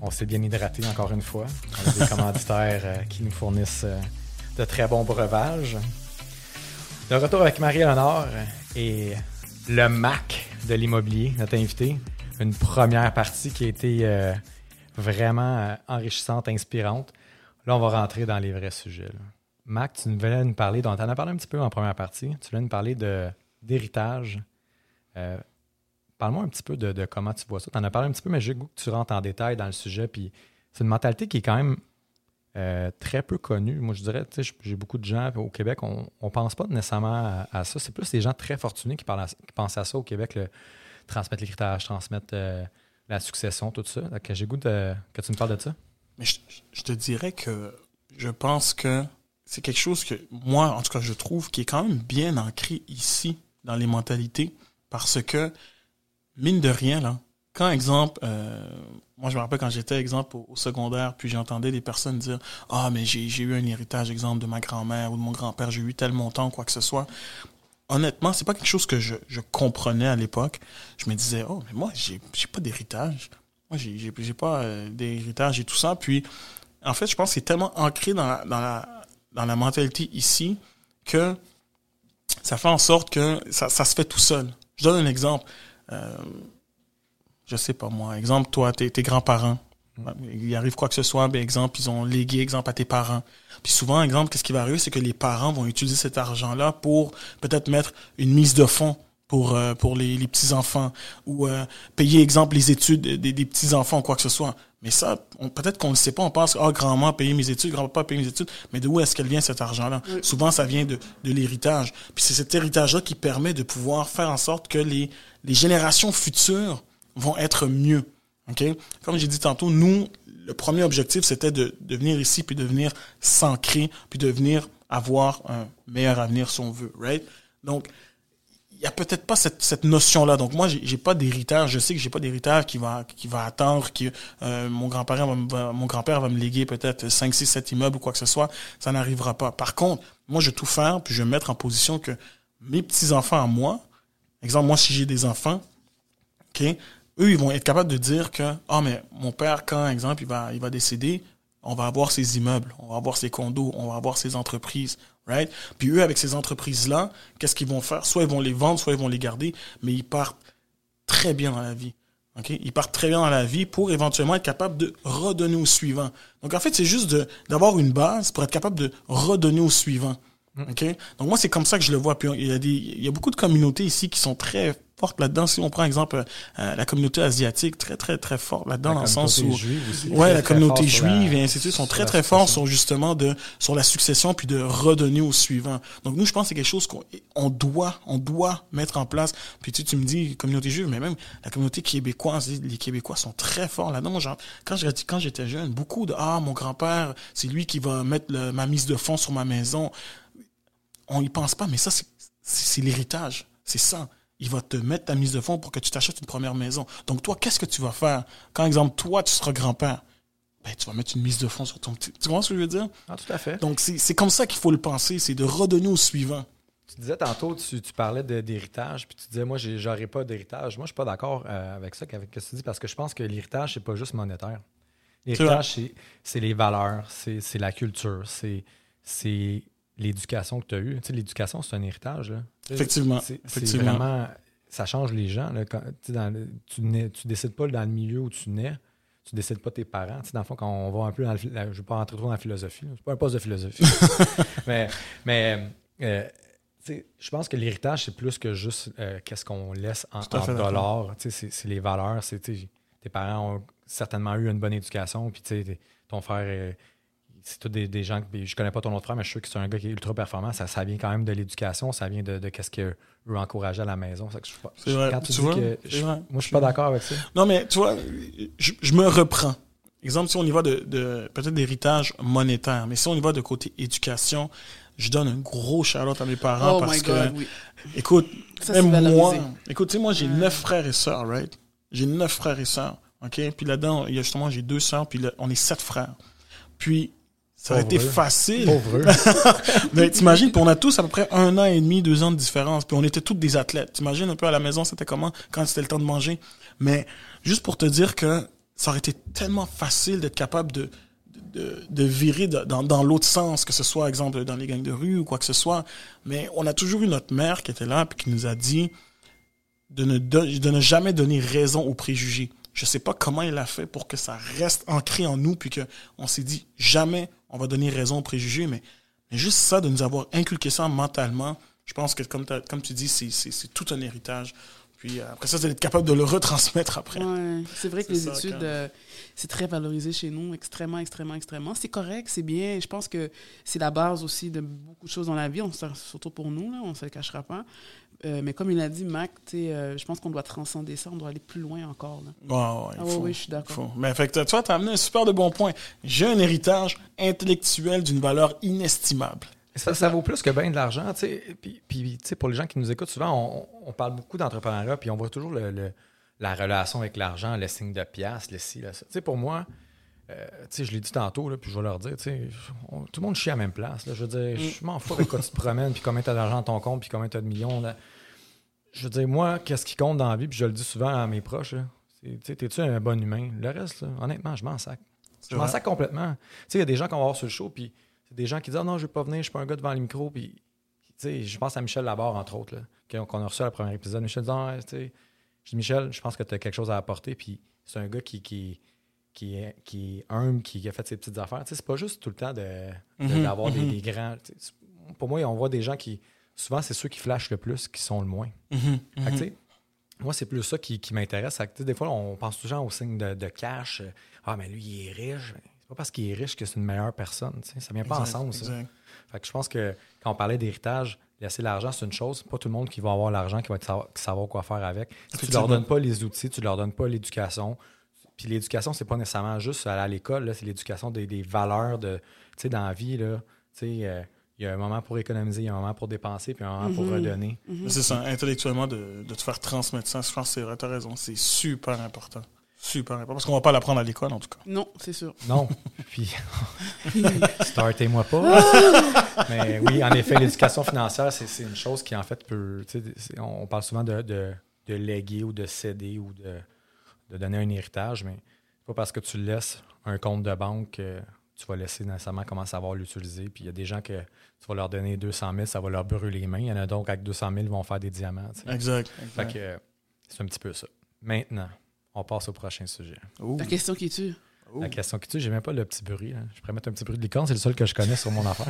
On s'est bien hydraté encore une fois. On a des [LAUGHS] commanditaires euh, qui nous fournissent euh, de très bons breuvages. De retour avec Marie-Léonore et le Mac de l'immobilier, notre invité. Une première partie qui a été euh, vraiment enrichissante, inspirante. Là, on va rentrer dans les vrais sujets. là. Mac, tu nous venais nous parler, donc tu en as parlé un petit peu en première partie. Tu voulais nous parler de- d'héritage. Parle-moi un petit peu de, comment tu vois ça. Tu en as parlé un petit peu, mais j'ai goût que tu rentres en détail dans le sujet. Puis c'est une mentalité qui est quand même euh, très peu connue. Moi, je dirais, tu sais, j'ai beaucoup de gens au Québec, on ne pense pas nécessairement à, ça. C'est plus des gens très fortunés qui, pensent à ça au Québec, le, transmettre l'héritage, transmettre euh, la succession, tout ça. J'ai goût que tu me parles de ça. Mais je te dirais que je pense que c'est quelque chose que moi, en tout cas, je trouve qui est quand même bien ancré ici dans les mentalités parce que, mine de rien, là, quand exemple, euh, moi je me rappelle quand j'étais exemple au, secondaire, puis j'entendais des personnes dire Ah, mais j'ai eu un héritage, exemple, de ma grand-mère ou de mon grand-père, j'ai eu tel montant, quoi que ce soit. Honnêtement, c'est pas quelque chose que je, je comprenais à l'époque. Je me disais, oh, mais moi, j'ai pas d'héritage. Moi, j'ai pas euh, d'héritage et tout ça. Puis, en fait, je pense que c'est tellement ancré dans la, dans, la, dans la mentalité ici que ça fait en sorte que ça, ça se fait tout seul. Je donne un exemple. Euh, je sais pas moi. Exemple, toi, tes, grands-parents. Il arrive quoi que ce soit, ben, exemple, ils ont légué, exemple, à tes parents. Puis souvent, exemple, qu'est-ce qui va arriver, c'est que les parents vont utiliser cet argent-là pour peut-être mettre une mise de fonds pour euh, pour les, les petits enfants ou euh, payer exemple les études des, des petits enfants ou quoi que ce soit. Mais ça, peut-être qu'on ne sait pas. On pense ah grand-maman a payé mes études, grand-papa a payé mes études. Mais de où est-ce qu'elle vient cet argent-là? Souvent, ça vient de de l'héritage. Puis c'est cet héritage-là qui permet de pouvoir faire en sorte que les les générations futures vont être mieux. OK? Comme j'ai dit tantôt, nous, le premier objectif, c'était de, de venir ici, puis de venir s'ancrer, puis de venir avoir un meilleur avenir, si on veut, right? Donc, il y a peut-être pas cette, notion-là. Donc, moi, j'ai pas d'héritage. Je sais que j'ai pas d'héritage qui va, qui va attendre que euh, mon grand-père va, me- léguer peut-être 5, 6, 7 immeubles ou quoi que ce soit. Ça n'arrivera pas. Par contre, moi, je vais tout faire, puis je vais me mettre en position que mes petits-enfants à moi, exemple, moi, si j'ai des enfants, OK? Eux, ils vont être capables de dire que, ah, mais mon père, quand, exemple, il va, il va décéder, on va avoir ses immeubles, on va avoir ses condos, on va avoir ses entreprises, right? Puis eux, avec ces entreprises-là, qu'est-ce qu'ils vont faire? Soit ils vont les vendre, soit ils vont les garder, mais ils partent très bien dans la vie. OK? Ils partent très bien dans la vie pour éventuellement être capable de redonner au suivant. Donc, en fait, c'est juste d'avoir une base pour être capable de redonner au suivant. OK? Donc, moi, c'est comme ça que je le vois. Puis, il y a des, il y a beaucoup de communautés ici qui sont très fortes là-dedans. Si on prend, exemple, euh, la communauté asiatique, très, très, très forte là-dedans, dans le sens où... aussi, Ouais, la communauté la- juive et ainsi de suite sont très, très forts sur justement de, sur la succession puis de redonner au suivant. Donc, nous, je pense que c'est quelque chose qu'on on doit, on doit mettre en place. Puis, tu, tu me dis communauté juive, mais même la communauté québécoise, les Québécois sont très forts là-dedans. Moi, genre, quand je- quand j'étais jeune, beaucoup de, ah, mon grand-père, c'est lui qui va mettre le- ma mise de fonds sur ma maison. On y pense pas, mais ça, c'est l'héritage. C'est ça. Il va te mettre ta mise de fonds pour que tu t'achètes une première maison. Donc, toi, qu'est-ce que tu vas faire? Quand, exemple, toi, tu seras grand-père, ben, tu vas mettre une mise de fonds sur ton petit. Tu comprends ce que je veux dire? Ah, tout à fait. Donc, c'est c'est comme ça qu'il faut le penser, c'est de redonner au suivant. Tu disais tantôt, tu, tu parlais de- d'héritage, puis tu disais, moi, j'aurais pas d'héritage. Moi, je suis pas d'accord euh, avec ça, avec ce que tu dis, parce que je pense que l'héritage, c'est pas juste monétaire. L'héritage, c'est les valeurs, c'est la culture, c'est c'est l'éducation que tu as eue. Tu sais, l'éducation, c'est un héritage. Là. Effectivement, C'est vraiment. Ça change les gens. Là, quand, tu dans le- tu, décides pas dans le milieu où tu nais. Tu décides pas tes parents. Tu sais, dans le fond, quand on va un peu dans le, la- je ne vais pas rentrer trop dans la philosophie. C'est pas un poste de philosophie. [LAUGHS] mais mais euh, tu sais, je pense que l'héritage, c'est plus que juste euh, qu'est-ce qu'on laisse en, en dollars. Tu sais, C'est les valeurs. Tes parents ont certainement eu une bonne éducation. Puis ton frère, c'est tous des, des gens. que- Je connais pas ton autre frère, mais je suis sûr que c'est un gars qui est ultra performant. Ça, ça vient quand même de l'éducation. Ça vient de, de qu'est-ce qu'eux encourageaient à la maison. Ça que je C'est vrai. Quand tu, Tu dis vois, que. je- vrai. moi, je suis pas d'accord avec ça. Non, mais tu vois, je, je me reprends. Exemple, si on y va de, de peut-être d'héritage monétaire, mais si on y va de côté éducation, je donne un gros shout-out à mes parents Oh parce my que, oui. écoute, Ça, même moi, écoute, tu sais, moi, j'ai Ouais. neuf frères et sœurs, right? J'ai neuf frères et sœurs, OK? Puis là-dedans, il y a justement, j'ai deux sœurs, puis là, on est sept frères. Puis, ça aurait été facile. Pauvre. [LAUGHS] Mais t'imagines, on a tous à peu près un an et demi, deux ans de différence, puis on était tous des athlètes. T'imagines un peu à la maison, c'était comment quand c'était le temps de manger. Mais juste pour te dire que ça aurait été tellement facile d'être capable de, de, de virer de- dans, dans l'autre sens, que ce soit, exemple, dans les gangs de rue ou quoi que ce soit. Mais on a toujours eu notre mère qui était là, puis qui nous a dit de ne, de ne jamais donner raison aux préjugés. Je sais pas comment il a fait pour que ça reste ancré en nous, puis que on s'est dit jamais on va donner raison aux préjugés, mais, juste ça, de nous avoir inculqué ça mentalement, je pense que comme, comme tu dis, c'est tout un héritage. Puis euh, après ça, c'est d'être capable de le retransmettre après. Ouais, c'est vrai que les ça, études, euh, c'est très valorisé chez nous, extrêmement, extrêmement, extrêmement. C'est correct, c'est bien. Je pense que c'est la base aussi de beaucoup de choses dans la vie, on, surtout pour nous, là, on ne se le cachera pas. Euh, mais comme il a dit, Mac, euh, je pense qu'on doit transcender ça, on doit aller plus loin encore. Là. Ouais, Ah faut, oui, je suis d'accord. Mais fait que tu t'as amené un super de bon point. J'ai un héritage intellectuel d'une valeur inestimable. Ça, ça vaut plus que bien de l'argent. tu sais. Puis, puis, pour les gens qui nous écoutent, souvent, on, on parle beaucoup d'entrepreneuriat, puis on voit toujours le- le- la relation avec l'argent, le signe de pièce, le ci, le ça. Pour moi, euh, je l'ai dit tantôt, là, puis je vais leur dire, on- tout le monde chie à la même place. là. Je veux dire, je m'en fous avec quoi tu te promènes, puis combien tu as d'argent dans ton compte, puis combien tu as de millions. là. Je veux dire, moi, qu'est-ce qui compte dans la vie, puis je le dis souvent à mes proches, t'es-tu un bon humain? Le reste, là, honnêtement, je m'en sac. Je m'en sac complètement. Il y a des gens qu'on va voir sur le show, puis c'est des gens qui disent Ah non, je veux pas venir, je suis pas un gars devant les micros. Puis, je pense à Michel Labarre, entre autres, qu'on a reçu à le premier épisode. Michel dit Ah, je dis Michel, je pense que tu as quelque chose à apporter. Puis c'est un gars qui, qui, qui est, qui est humble, qui a fait ses petites affaires. C'est pas juste tout le temps de, de- Mhm, d'avoir des, mhm. des grands. Pour moi, on voit des gens qui. Souvent, c'est ceux qui flashent le plus qui sont le moins. Mhm, Fait que, moi, c'est plus ça qui, qui m'intéresse. Des fois, on pense toujours au signe de, de cash. Ah, mais lui, il est riche. C'est pas parce qu'il est riche que c'est une meilleure personne. tu sais. Ça vient pas Exact, ensemble, ça. exact. Fait que je pense que quand on parlait d'héritage, laisser l'argent, c'est une chose. Pas tout le monde qui va avoir l'argent qui va savoir, savoir quoi faire avec. Si tu leur Effectivement. donnes pas les outils, tu leur donnes pas l'éducation. Puis l'éducation, c'est pas nécessairement juste aller à l'école, là, c'est l'éducation des, des valeurs de, tu sais, dans la vie. Là, tu sais, euh, il y a un moment pour économiser, il y a un moment pour dépenser, puis un moment pour Mhm. redonner. Mais C'est ça, intellectuellement, de, de te faire transmettre ça, je pense que c'est vrai, t'as raison, c'est super important. Super important. Parce qu'on va pas l'apprendre à l'école, en tout cas. Non, c'est sûr. Non. [LAUGHS] Puis, [LAUGHS] startez-moi pas. [LAUGHS] Mais oui, en effet, l'éducation financière, c'est c'est une chose qui, en fait, peut. tu sais, c'est- On parle souvent de, de, de léguer ou de céder ou de, de donner un héritage, mais c'est pas parce que tu laisses un compte de banque que tu vas laisser nécessairement comment savoir l'utiliser. Puis il y a des gens que tu vas leur donner 200 000, ça va leur brûler les mains. Il y en a donc avec 200 000, ils vont faire des diamants. tu sais. Exact. Fait exact. que c'est un petit peu ça. Maintenant, on passe au prochain sujet. Ouh, La question qui tue. ouh. La question qui tue, j'ai même pas le petit bruit. là. Je pourrais mettre un petit bruit de licorne, c'est le seul que je connais sur mon [LAUGHS] affaire.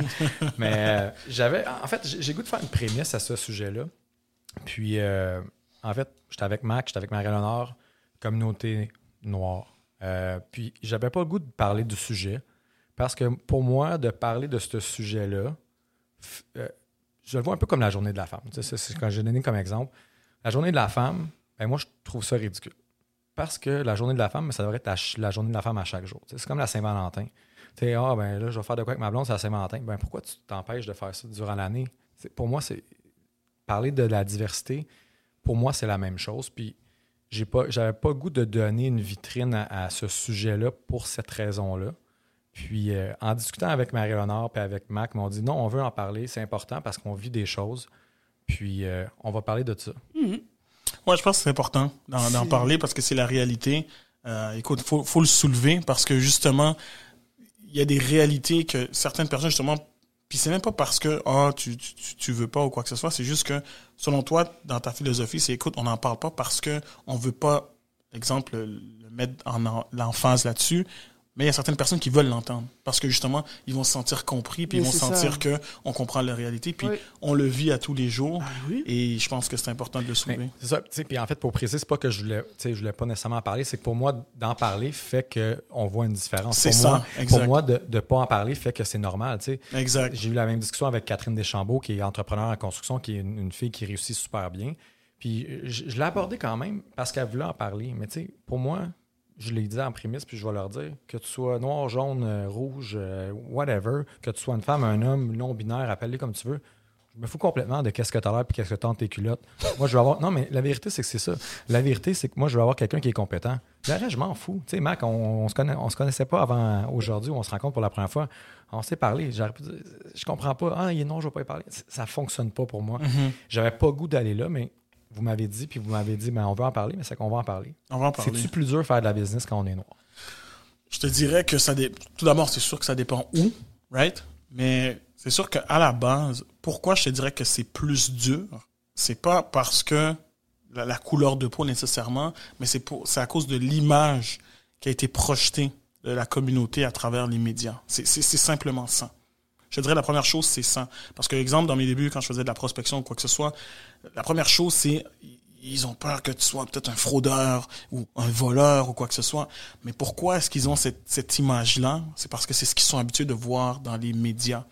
Mais euh, j'avais. En fait, j'ai goût de faire une prémisse à ce sujet-là. Puis, euh, en fait, j'étais avec Mac, j'étais avec Marie-Léonore, communauté noire. Euh, puis, j'avais pas le goût de parler du sujet. Parce que pour moi, de parler de ce sujet-là, euh, je le vois un peu comme la journée de la femme. Tu sais, C'est c'est ce que j'ai donné comme exemple. La journée de la femme, ben moi, je trouve ça ridicule. Parce que la journée de la femme, ça devrait être la, journée de la femme à chaque jour. C'est comme la Saint-Valentin. Tu sais, ah, ben là, je vais faire de quoi avec ma blonde, c'est la Saint-Valentin. Ben pourquoi tu t'empêches de faire ça durant l'année? Pour moi, c'est parler de la diversité, pour moi, c'est la même chose. Puis, j'ai pas, j'avais pas goût de donner une vitrine à, ce sujet-là pour cette raison-là. Puis, euh, en discutant avec Marie-Léonore et avec Mac, ils m'ont dit non, on veut en parler, c'est important parce qu'on vit des choses. Puis, euh, on va parler de ça. Mhm. Moi, je pense que c'est important d'en parler parce que c'est la réalité. Euh, écoute, faut, faut le soulever parce que justement, il y a des réalités que certaines personnes, justement, puis c'est même pas parce que ah tu, tu, tu- tu veux pas ou quoi que ce soit, c'est juste que selon toi, dans ta philosophie, c'est écoute, on n'en parle pas parce que on veut pas, exemple, le, mettre en, en l'emphase là-dessus. Mais il y a certaines personnes qui veulent l'entendre parce que justement, ils vont se sentir compris, puis ils vont sentir ça. que on comprend leur réalité, puis Oui. on le vit à tous les jours. Ah oui. Et je pense que c'est important de le soulever. C'est ça. Puis en fait, pour préciser, c'est pas que je voulais, tu sais, je voulais pas nécessairement en parler, c'est que pour moi, d'en parler fait qu'on voit une différence. C'est ça, moi, exact. Pour moi, de ne pas en parler fait que c'est normal. tu sais. Exact. J'ai eu la même discussion avec Catherine Deschambault, qui est entrepreneur en construction, qui est une, une fille qui réussit super bien. Puis je, je l'ai abordé quand même parce qu'elle voulait en parler. Mais tu sais, pour moi, je l'ai dit en prémisse, puis je vais leur dire que tu sois noir, jaune, euh, rouge, euh, whatever, que tu sois une femme, un homme, non-binaire, appelle-les comme tu veux. Je me fous complètement de qu'est-ce que tu as l'air puis qu'est-ce que tu as entre tes culottes. Moi, je veux avoir. Non, mais la vérité, c'est que c'est ça. La vérité, c'est que moi, je veux avoir quelqu'un qui est compétent. Reste, je m'en fous. Tu sais, Mac, on, on se connaît, on se connaissait pas avant aujourd'hui, on se rencontre pour la première fois. On s'est parlé. J'aurais pu dire, Je comprends pas. Ah, il est non, je vais pas y parler. Ça fonctionne pas pour moi. Mhm. J'avais pas goût d'aller là, mais vous m'avez dit, puis vous m'avez dit, ben, on veut en parler, mais c'est qu'on va en parler. On va en parler. C'est-tu plus dur faire de la business quand on est noir? Je te dirais que ça dé... tout d'abord, c'est sûr que ça dépend où, right? Mais c'est sûr qu'à la base, pourquoi je te dirais que c'est plus dur, c'est pas parce que la, la couleur de peau nécessairement, mais c'est pour c'est à cause de l'image qui a été projetée de la communauté à travers les médias. C'est simplement ça. Je dirais la première chose, c'est ça. Parce que, exemple, dans mes débuts, quand je faisais de la prospection ou quoi que ce soit, la première chose, c'est ils ont peur que tu sois peut-être un fraudeur ou un voleur ou quoi que ce soit. Mais pourquoi est-ce qu'ils ont cette, cette image-là? C'est parce que c'est ce qu'ils sont habitués de voir dans les médias.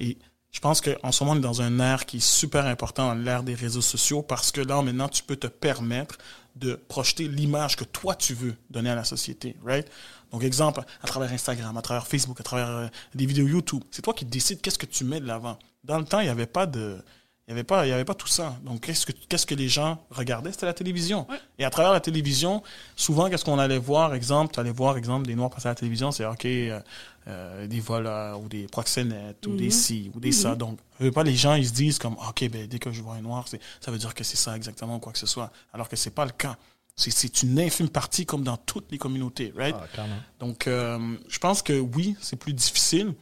Et je pense qu'en ce moment, on est dans un ère qui est super important, l'ère des réseaux sociaux, parce que là, maintenant, tu peux te permettre de projeter l'image que toi, tu veux donner à la société, right? Donc, exemple, à travers Instagram, à travers Facebook, à travers euh, des vidéos YouTube, c'est toi qui décides qu'est-ce que tu mets de l'avant. Dans le temps, il n'y avait pas de... Il n'y avait, pas- il y avait pas tout ça. Donc, qu'est-ce que, qu'est-ce que les gens regardaient? C'était la télévision. Et à travers la télévision, souvent, qu'est-ce qu'on allait voir? Exemple, tu allais voir, exemple, des Noirs passer à la télévision, c'est, OK, euh, euh, des voleurs ou des proxénètes ou des ci ou des ça. Donc, je veux pas, les gens, ils se disent comme, OK, ben, dès que je vois un Noir, c'est, ça veut dire que c'est ça exactement ou quoi que ce soit. Alors que c'est pas le cas. C'est, c'est une infime partie comme dans toutes les communautés, right? Ah. Donc, euh, je pense que oui, c'est plus difficile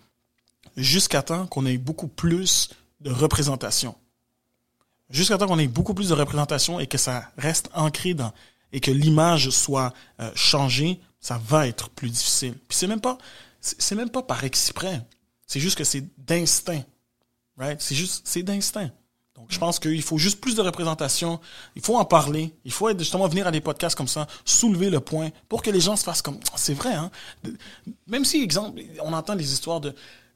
jusqu'à temps qu'on ait beaucoup plus de représentation. Jusqu'à temps qu'on ait beaucoup plus de représentation et que ça reste ancré dans et que l'image soit euh, changée ça va être plus difficile. Puis c'est même pas, c'est même pas par exprès. C'est juste que c'est d'instinct. Right? C'est juste, c'est d'instinct. Donc, je pense qu'il faut juste plus de représentation. Il faut en parler. Il faut justement venir à des podcasts comme ça, soulever le point pour que les gens se fassent comme, Ah, c'est vrai, hein? Même si, exemple, on entend des histoires de,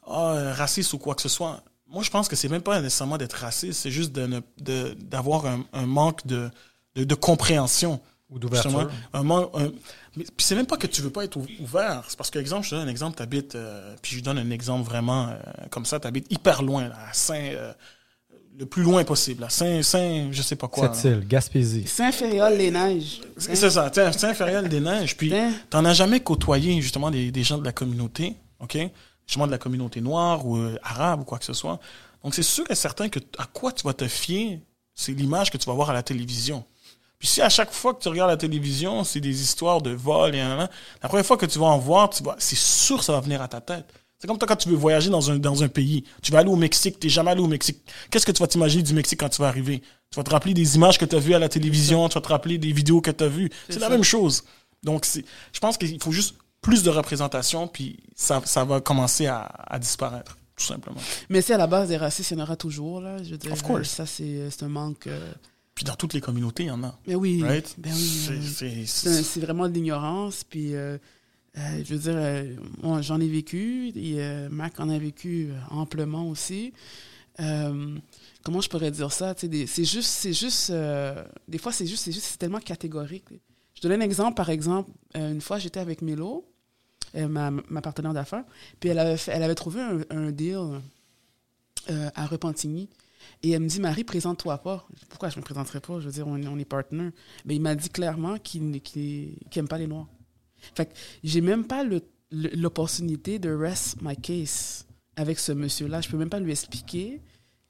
euh, raciste ou quoi que ce soit. Moi, je pense que c'est même pas nécessairement d'être raciste, c'est juste de ne- de- d'avoir un, un manque de, de, de compréhension. Ou d'ouverture. Justement, Un manque, un- mais puis c'est même pas que tu veux pas être ou- ouvert. C'est parce que, exemple, je te donne un exemple, tu habites, puis je donne un exemple vraiment euh, comme ça, tu habites hyper loin, là, à Saint, euh, le plus loin possible, à Saint, Saint, je sais pas quoi. Cette île, Gaspésie. Saint-Fériol, les neiges. C'est c'est ça, Saint Saint Férial des Neiges. Puis, Hein? t'en as jamais côtoyé, justement, des, des gens de la communauté, OK? Justement, de la communauté noire ou euh, arabe ou quoi que ce soit. Donc, c'est sûr et certain que à quoi tu vas te fier, c'est l'image que tu vas voir à la télévision. Puis si à chaque fois que tu regardes la télévision, c'est des histoires de vol et nan, la première fois que tu vas en voir, tu vas, c'est sûr que ça va venir à ta tête. C'est comme toi quand tu veux voyager dans un, dans un pays. Tu vas aller au Mexique, t'es jamais allé au Mexique. Qu'est-ce que tu vas t'imaginer du Mexique quand tu vas arriver? Tu vas te rappeler des images que tu as vues à la télévision, tu vas te rappeler des vidéos que tu as vues. C'est la même chose. Donc, c'est, je pense qu'il faut juste plus de représentation, puis ça, ça va commencer à, à disparaître, tout simplement. Mais c'est à la base des racistes, il y en aura toujours, là. Je veux dire, Of course. Ça, c'est c'est un manque. euh, Puis dans toutes les communautés, il y en a. Mais oui. Right? Ben oui. C'est- euh, c'est- vraiment de l'ignorance. Puis, euh, euh, je veux dire, euh, moi, j'en ai vécu. Et, euh, Mac en a vécu euh, amplement aussi. Euh, comment je pourrais dire ça? C'est juste, c'est juste, euh, des fois, c'est juste, c'est juste, c'est tellement catégorique. Je te donne un exemple, par exemple, euh, une fois, j'étais avec euh, ma, ma partenaire d'affaires, puis elle avait, elle avait trouvé un, deal euh, à Repentigny. Et elle me dit, Marie, présente-toi pas. Pourquoi je me présenterais pas? Je veux dire, on, on est partenaires. Mais il m'a dit clairement qu'il n'aime pas les Noirs. Fait que j'ai même pas l'opportunité de rest my case avec ce monsieur-là. Je peux même pas lui expliquer,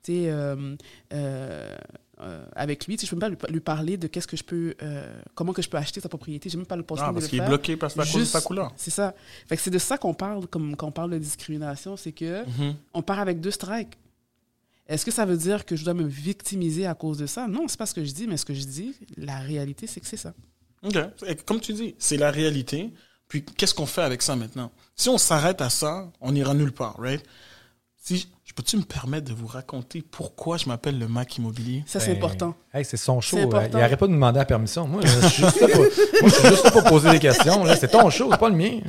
tu sais, euh, euh, euh, avec lui, tu sais, je peux même pas lui, parler de qu'est-ce que je peux, euh, comment que je peux acheter sa propriété. J'ai même pas Ah, l'opportunité parce de qu'il le est bloqué parce que de sa couleur. C'est ça. Fait que c'est de ça qu'on parle, comme quand on parle de discrimination, c'est que on part avec deux strikes. Est-ce que ça veut dire que je dois me victimiser à cause de ça? Non, c'est pas ce que je dis, mais ce que je dis, la réalité, c'est que c'est ça. OK. Comme tu dis, c'est la réalité. Puis qu'est-ce qu'on fait avec ça maintenant? Si on s'arrête à ça, on n'ira nulle part, right? Si, peux-tu me permettre de vous raconter pourquoi je m'appelle le Mac Immobilier? Ça, c'est Ben, important. Hey, c'est son show. C'est euh. Il n'arrête pas de nous demander la permission. Moi, je suis juste là pour, moi, je suis juste là pour poser des questions. là. C'est ton show, c'est pas le mien.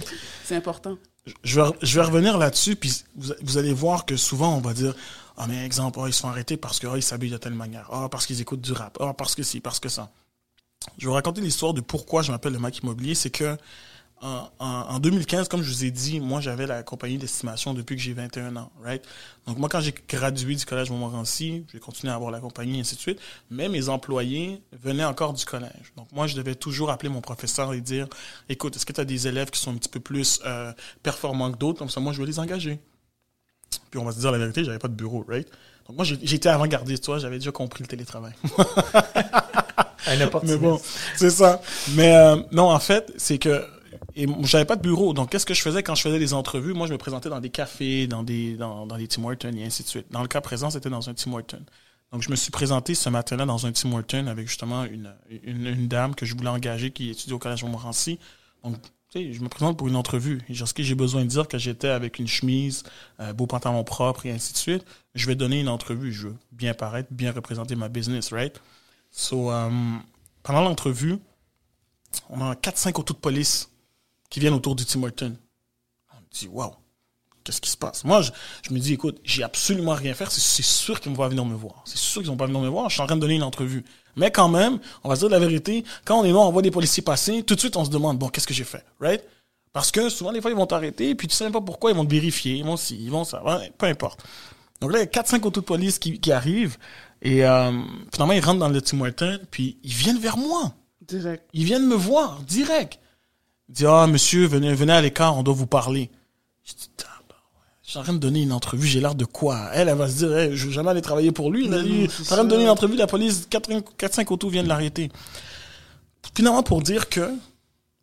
C'est important. Je vais, je vais revenir là-dessus, puis vous, vous allez voir que souvent, on va dire, ah, mais exemple, ah, ils se font arrêter parce qu'ils s'habillent de telle manière. Ah, parce qu'ils écoutent du rap. Ah, parce que ci, parce que ça. Je vais vous raconter l'histoire de pourquoi je m'appelle le Mac Immobilier. C'est que en, en, en 2015, comme je vous ai dit, moi, j'avais la compagnie d'estimation depuis que j'ai 21 ans, right? Donc, moi, quand j'ai gradué du collège Montmorency, j'ai continué à avoir la compagnie, et ainsi de suite. Mais mes employés venaient encore du collège. Donc, moi, je devais toujours appeler mon professeur et dire, écoute, est-ce que tu as des élèves qui sont un petit peu plus euh, performants que d'autres? Comme ça, moi, je vais les engager. Puis, on va se dire la vérité, j'avais pas de bureau, right? Donc, moi, j'étais avant-gardiste, tu vois, j'avais déjà compris le télétravail. [LAUGHS] Un Mais bon, c'est ça. Mais euh, non, en fait, c'est que et j'avais pas de bureau. Donc, qu'est-ce que je faisais quand je faisais des entrevues? Moi, je me présentais dans des cafés, dans des dans, dans des Tim Hortons et ainsi de suite. Dans le cas présent, c'était dans un Tim Horton. Donc, je me suis présenté ce matin-là dans un Tim Horton avec justement une, une, dame que je voulais engager qui étudie au Collège Montmorency. Donc, tu sais, je me présente pour une entrevue. Et Est-ce que j'ai besoin de dire que j'étais avec une chemise, euh, beau pantalon propre et ainsi de suite? Je vais donner une entrevue. Je veux bien paraître, bien représenter ma business, right? So, euh, pendant l'entrevue, on a 4-5 autos de police qui viennent autour du Tim Horton. On me dit, waouh, qu'est-ce qui se passe? Moi, je, je me dis, écoute, j'ai absolument rien à faire. C'est, sûr qu'ils vont pas venir me voir. C'est sûr qu'ils vont pas venir me voir. Je suis en train de donner une entrevue. Mais quand même, on va se dire la vérité. Quand on est noir, on voit des policiers passer. Tout de suite, on se demande, bon, qu'est-ce que j'ai fait? Right? Parce que souvent, des fois, ils vont t'arrêter, puis tu sais même pas pourquoi, ils vont te vérifier, ils vont ci, ils vont ça. Peu importe. Donc là, il y a 4-5 autos de police qui, qui arrivent. Et euh, finalement, ils rentrent dans le Tim Horton, puis ils viennent vers moi. Direct. Ils viennent me voir, direct. Ils disent, ah, monsieur, venez, venez à l'écart, on doit vous parler. Je dis, je suis en train de donner une entrevue, j'ai l'air de quoi? Elle, elle va se dire, Hey, je vais jamais aller travailler pour lui. Il c'est est en train de donner une entrevue, la police, 4-5 autos viennent l'arrêter. Finalement, pour dire que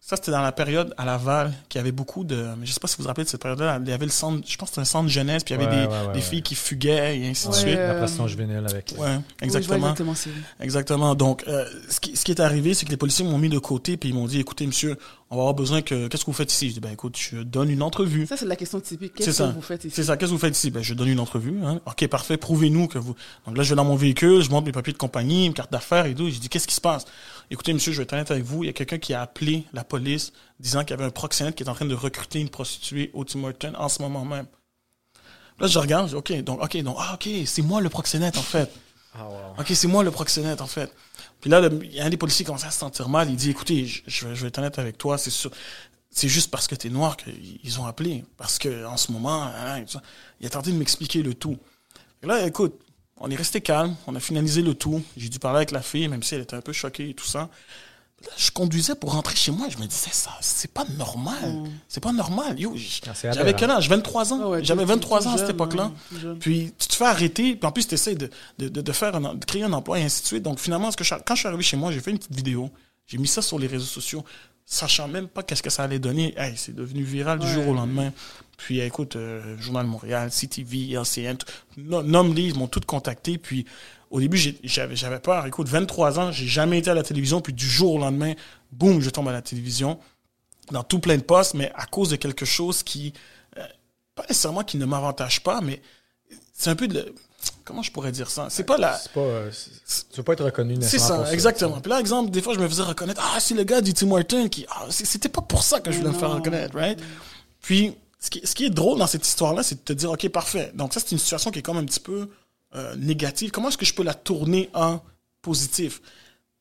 ça, c'était dans la période à Laval, qu'il y avait beaucoup de. Mais je sais pas si vous vous rappelez de cette période-là. Il y avait le centre, je pense que c'était un centre jeunesse, puis il y avait Ouais, des, ouais, ouais, des ouais. filles qui fuguaient et ainsi de suite. La pression juvénile avec. Ouais, Oui, exactement. Exactement. Donc, euh, ce, qui, ce qui est arrivé, c'est que les policiers m'ont mis de côté, puis ils m'ont dit, écoutez, monsieur, on va avoir besoin que. Qu'est-ce que vous faites ici? Je dis, ben écoute, je donne une entrevue. Ça, c'est la question typique. C'est Qu'est-ce ça. que vous faites ici? C'est ça, qu'est-ce que vous faites ici? Ben, je donne une entrevue. Hein. OK, parfait, prouvez-nous que vous. Donc là, je vais dans mon véhicule, je montre mes papiers de compagnie, mes cartes d'affaires et tout. Je dis, qu'est-ce qui se passe? Écoutez, monsieur, je vais être honnête avec vous, il y a quelqu'un qui a appelé la police disant qu'il y avait un proxénète qui est en train de recruter une prostituée au Tim Hortons en ce moment même. Là, je regarde, je dis, OK, donc, OK, donc, ah, OK, c'est moi le proxénète, en fait. Ah, wow. OK, c'est moi le proxénète, en fait. Puis là, y a un des policiers qui commence à se sentir mal. Il dit, écoutez, je, vais, être honnête avec toi, c'est sûr. C'est juste parce que t'es noir qu'ils ont appelé. Parce que en ce moment, hein, ça. il a tenté de m'expliquer le tout. Et là, écoute, on est resté calme, on a finalisé le tout. J'ai dû parler avec la fille, même si elle était un peu choquée et tout ça. Là, je conduisais pour rentrer chez moi. Je me disais, ça, c'est pas normal. C'est pas normal. Ah, j'avais quel âge? 23 ans. Ah ouais, J'avais tout- 23 tout ans à cette époque-là. hein. Puis tu te fais arrêter, puis en plus tu essaies de, de, de, de faire un, de créer un emploi et ainsi de suite. Donc finalement, ce que je- quand je suis arrivé chez moi, j'ai fait une petite vidéo. J'ai mis ça sur les réseaux sociaux, sachant même pas qu'est-ce que ça allait donner. Hey, c'est devenu viral du Ouais. jour au lendemain. Puis écoute, euh, Journal de Montréal, CTV, LCN, tout- no- Nomly, ils m'ont tous contacté. Puis au début, j'avais j'avais peur. Écoute, 23 ans, j'ai jamais été à la télévision. Puis du jour au lendemain, boum, je tombe à la télévision. Dans tout plein de postes, mais à cause de quelque chose qui, euh, pas nécessairement qui ne m'avantage pas, mais c'est un peu de. Comment je pourrais dire ça? C'est pas la. C'est pas, euh, tu veux pas être reconnu C'est nécessairement ça, pour exactement. Puis là, exemple, des fois, je me faisais reconnaître. Ah, c'est le gars du Tim Hortons qui. Ah, c'était pas pour ça que je voulais me faire reconnaître, right? Puis, ce qui, ce qui est drôle dans cette histoire-là, c'est de te dire, OK, parfait. Donc, ça, c'est une situation qui est comme un petit peu euh, négative. Comment est-ce que je peux la tourner en positif?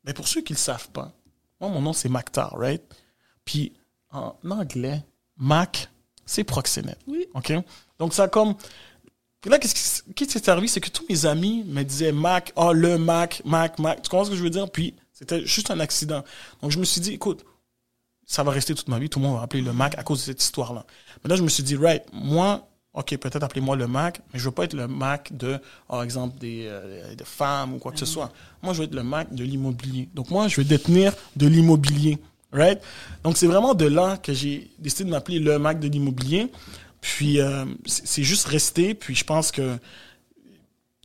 Mais pour ceux qui ne le savent pas, moi, mon nom, c'est Mactar, right? Puis, en anglais, Mac, c'est proxénète. Oui. OK? Donc, ça comme. Puis là, qu'est-ce qui, qu'est-ce qui s'est arrivé? C'est que tous mes amis me disaient Mac, oh, le Mac, Mac, Mac. Tu comprends ce que je veux dire? Puis, c'était juste un accident. Donc, je me suis dit, écoute, ça va rester toute ma vie. Tout le monde va appeler le Mac à cause de cette histoire-là. Mais là, je me suis dit, right, moi, OK, peut-être appelez-moi le Mac, mais je veux pas être le Mac de, par exemple, des, euh, des femmes ou quoi que ce soit. Moi, je veux être le Mac de l'immobilier. Donc, moi, je vais détenir de l'immobilier. Right? Donc, c'est vraiment de là que j'ai décidé de m'appeler le Mac de l'immobilier. Puis, euh, c'est c'est juste resté. Puis, je pense que,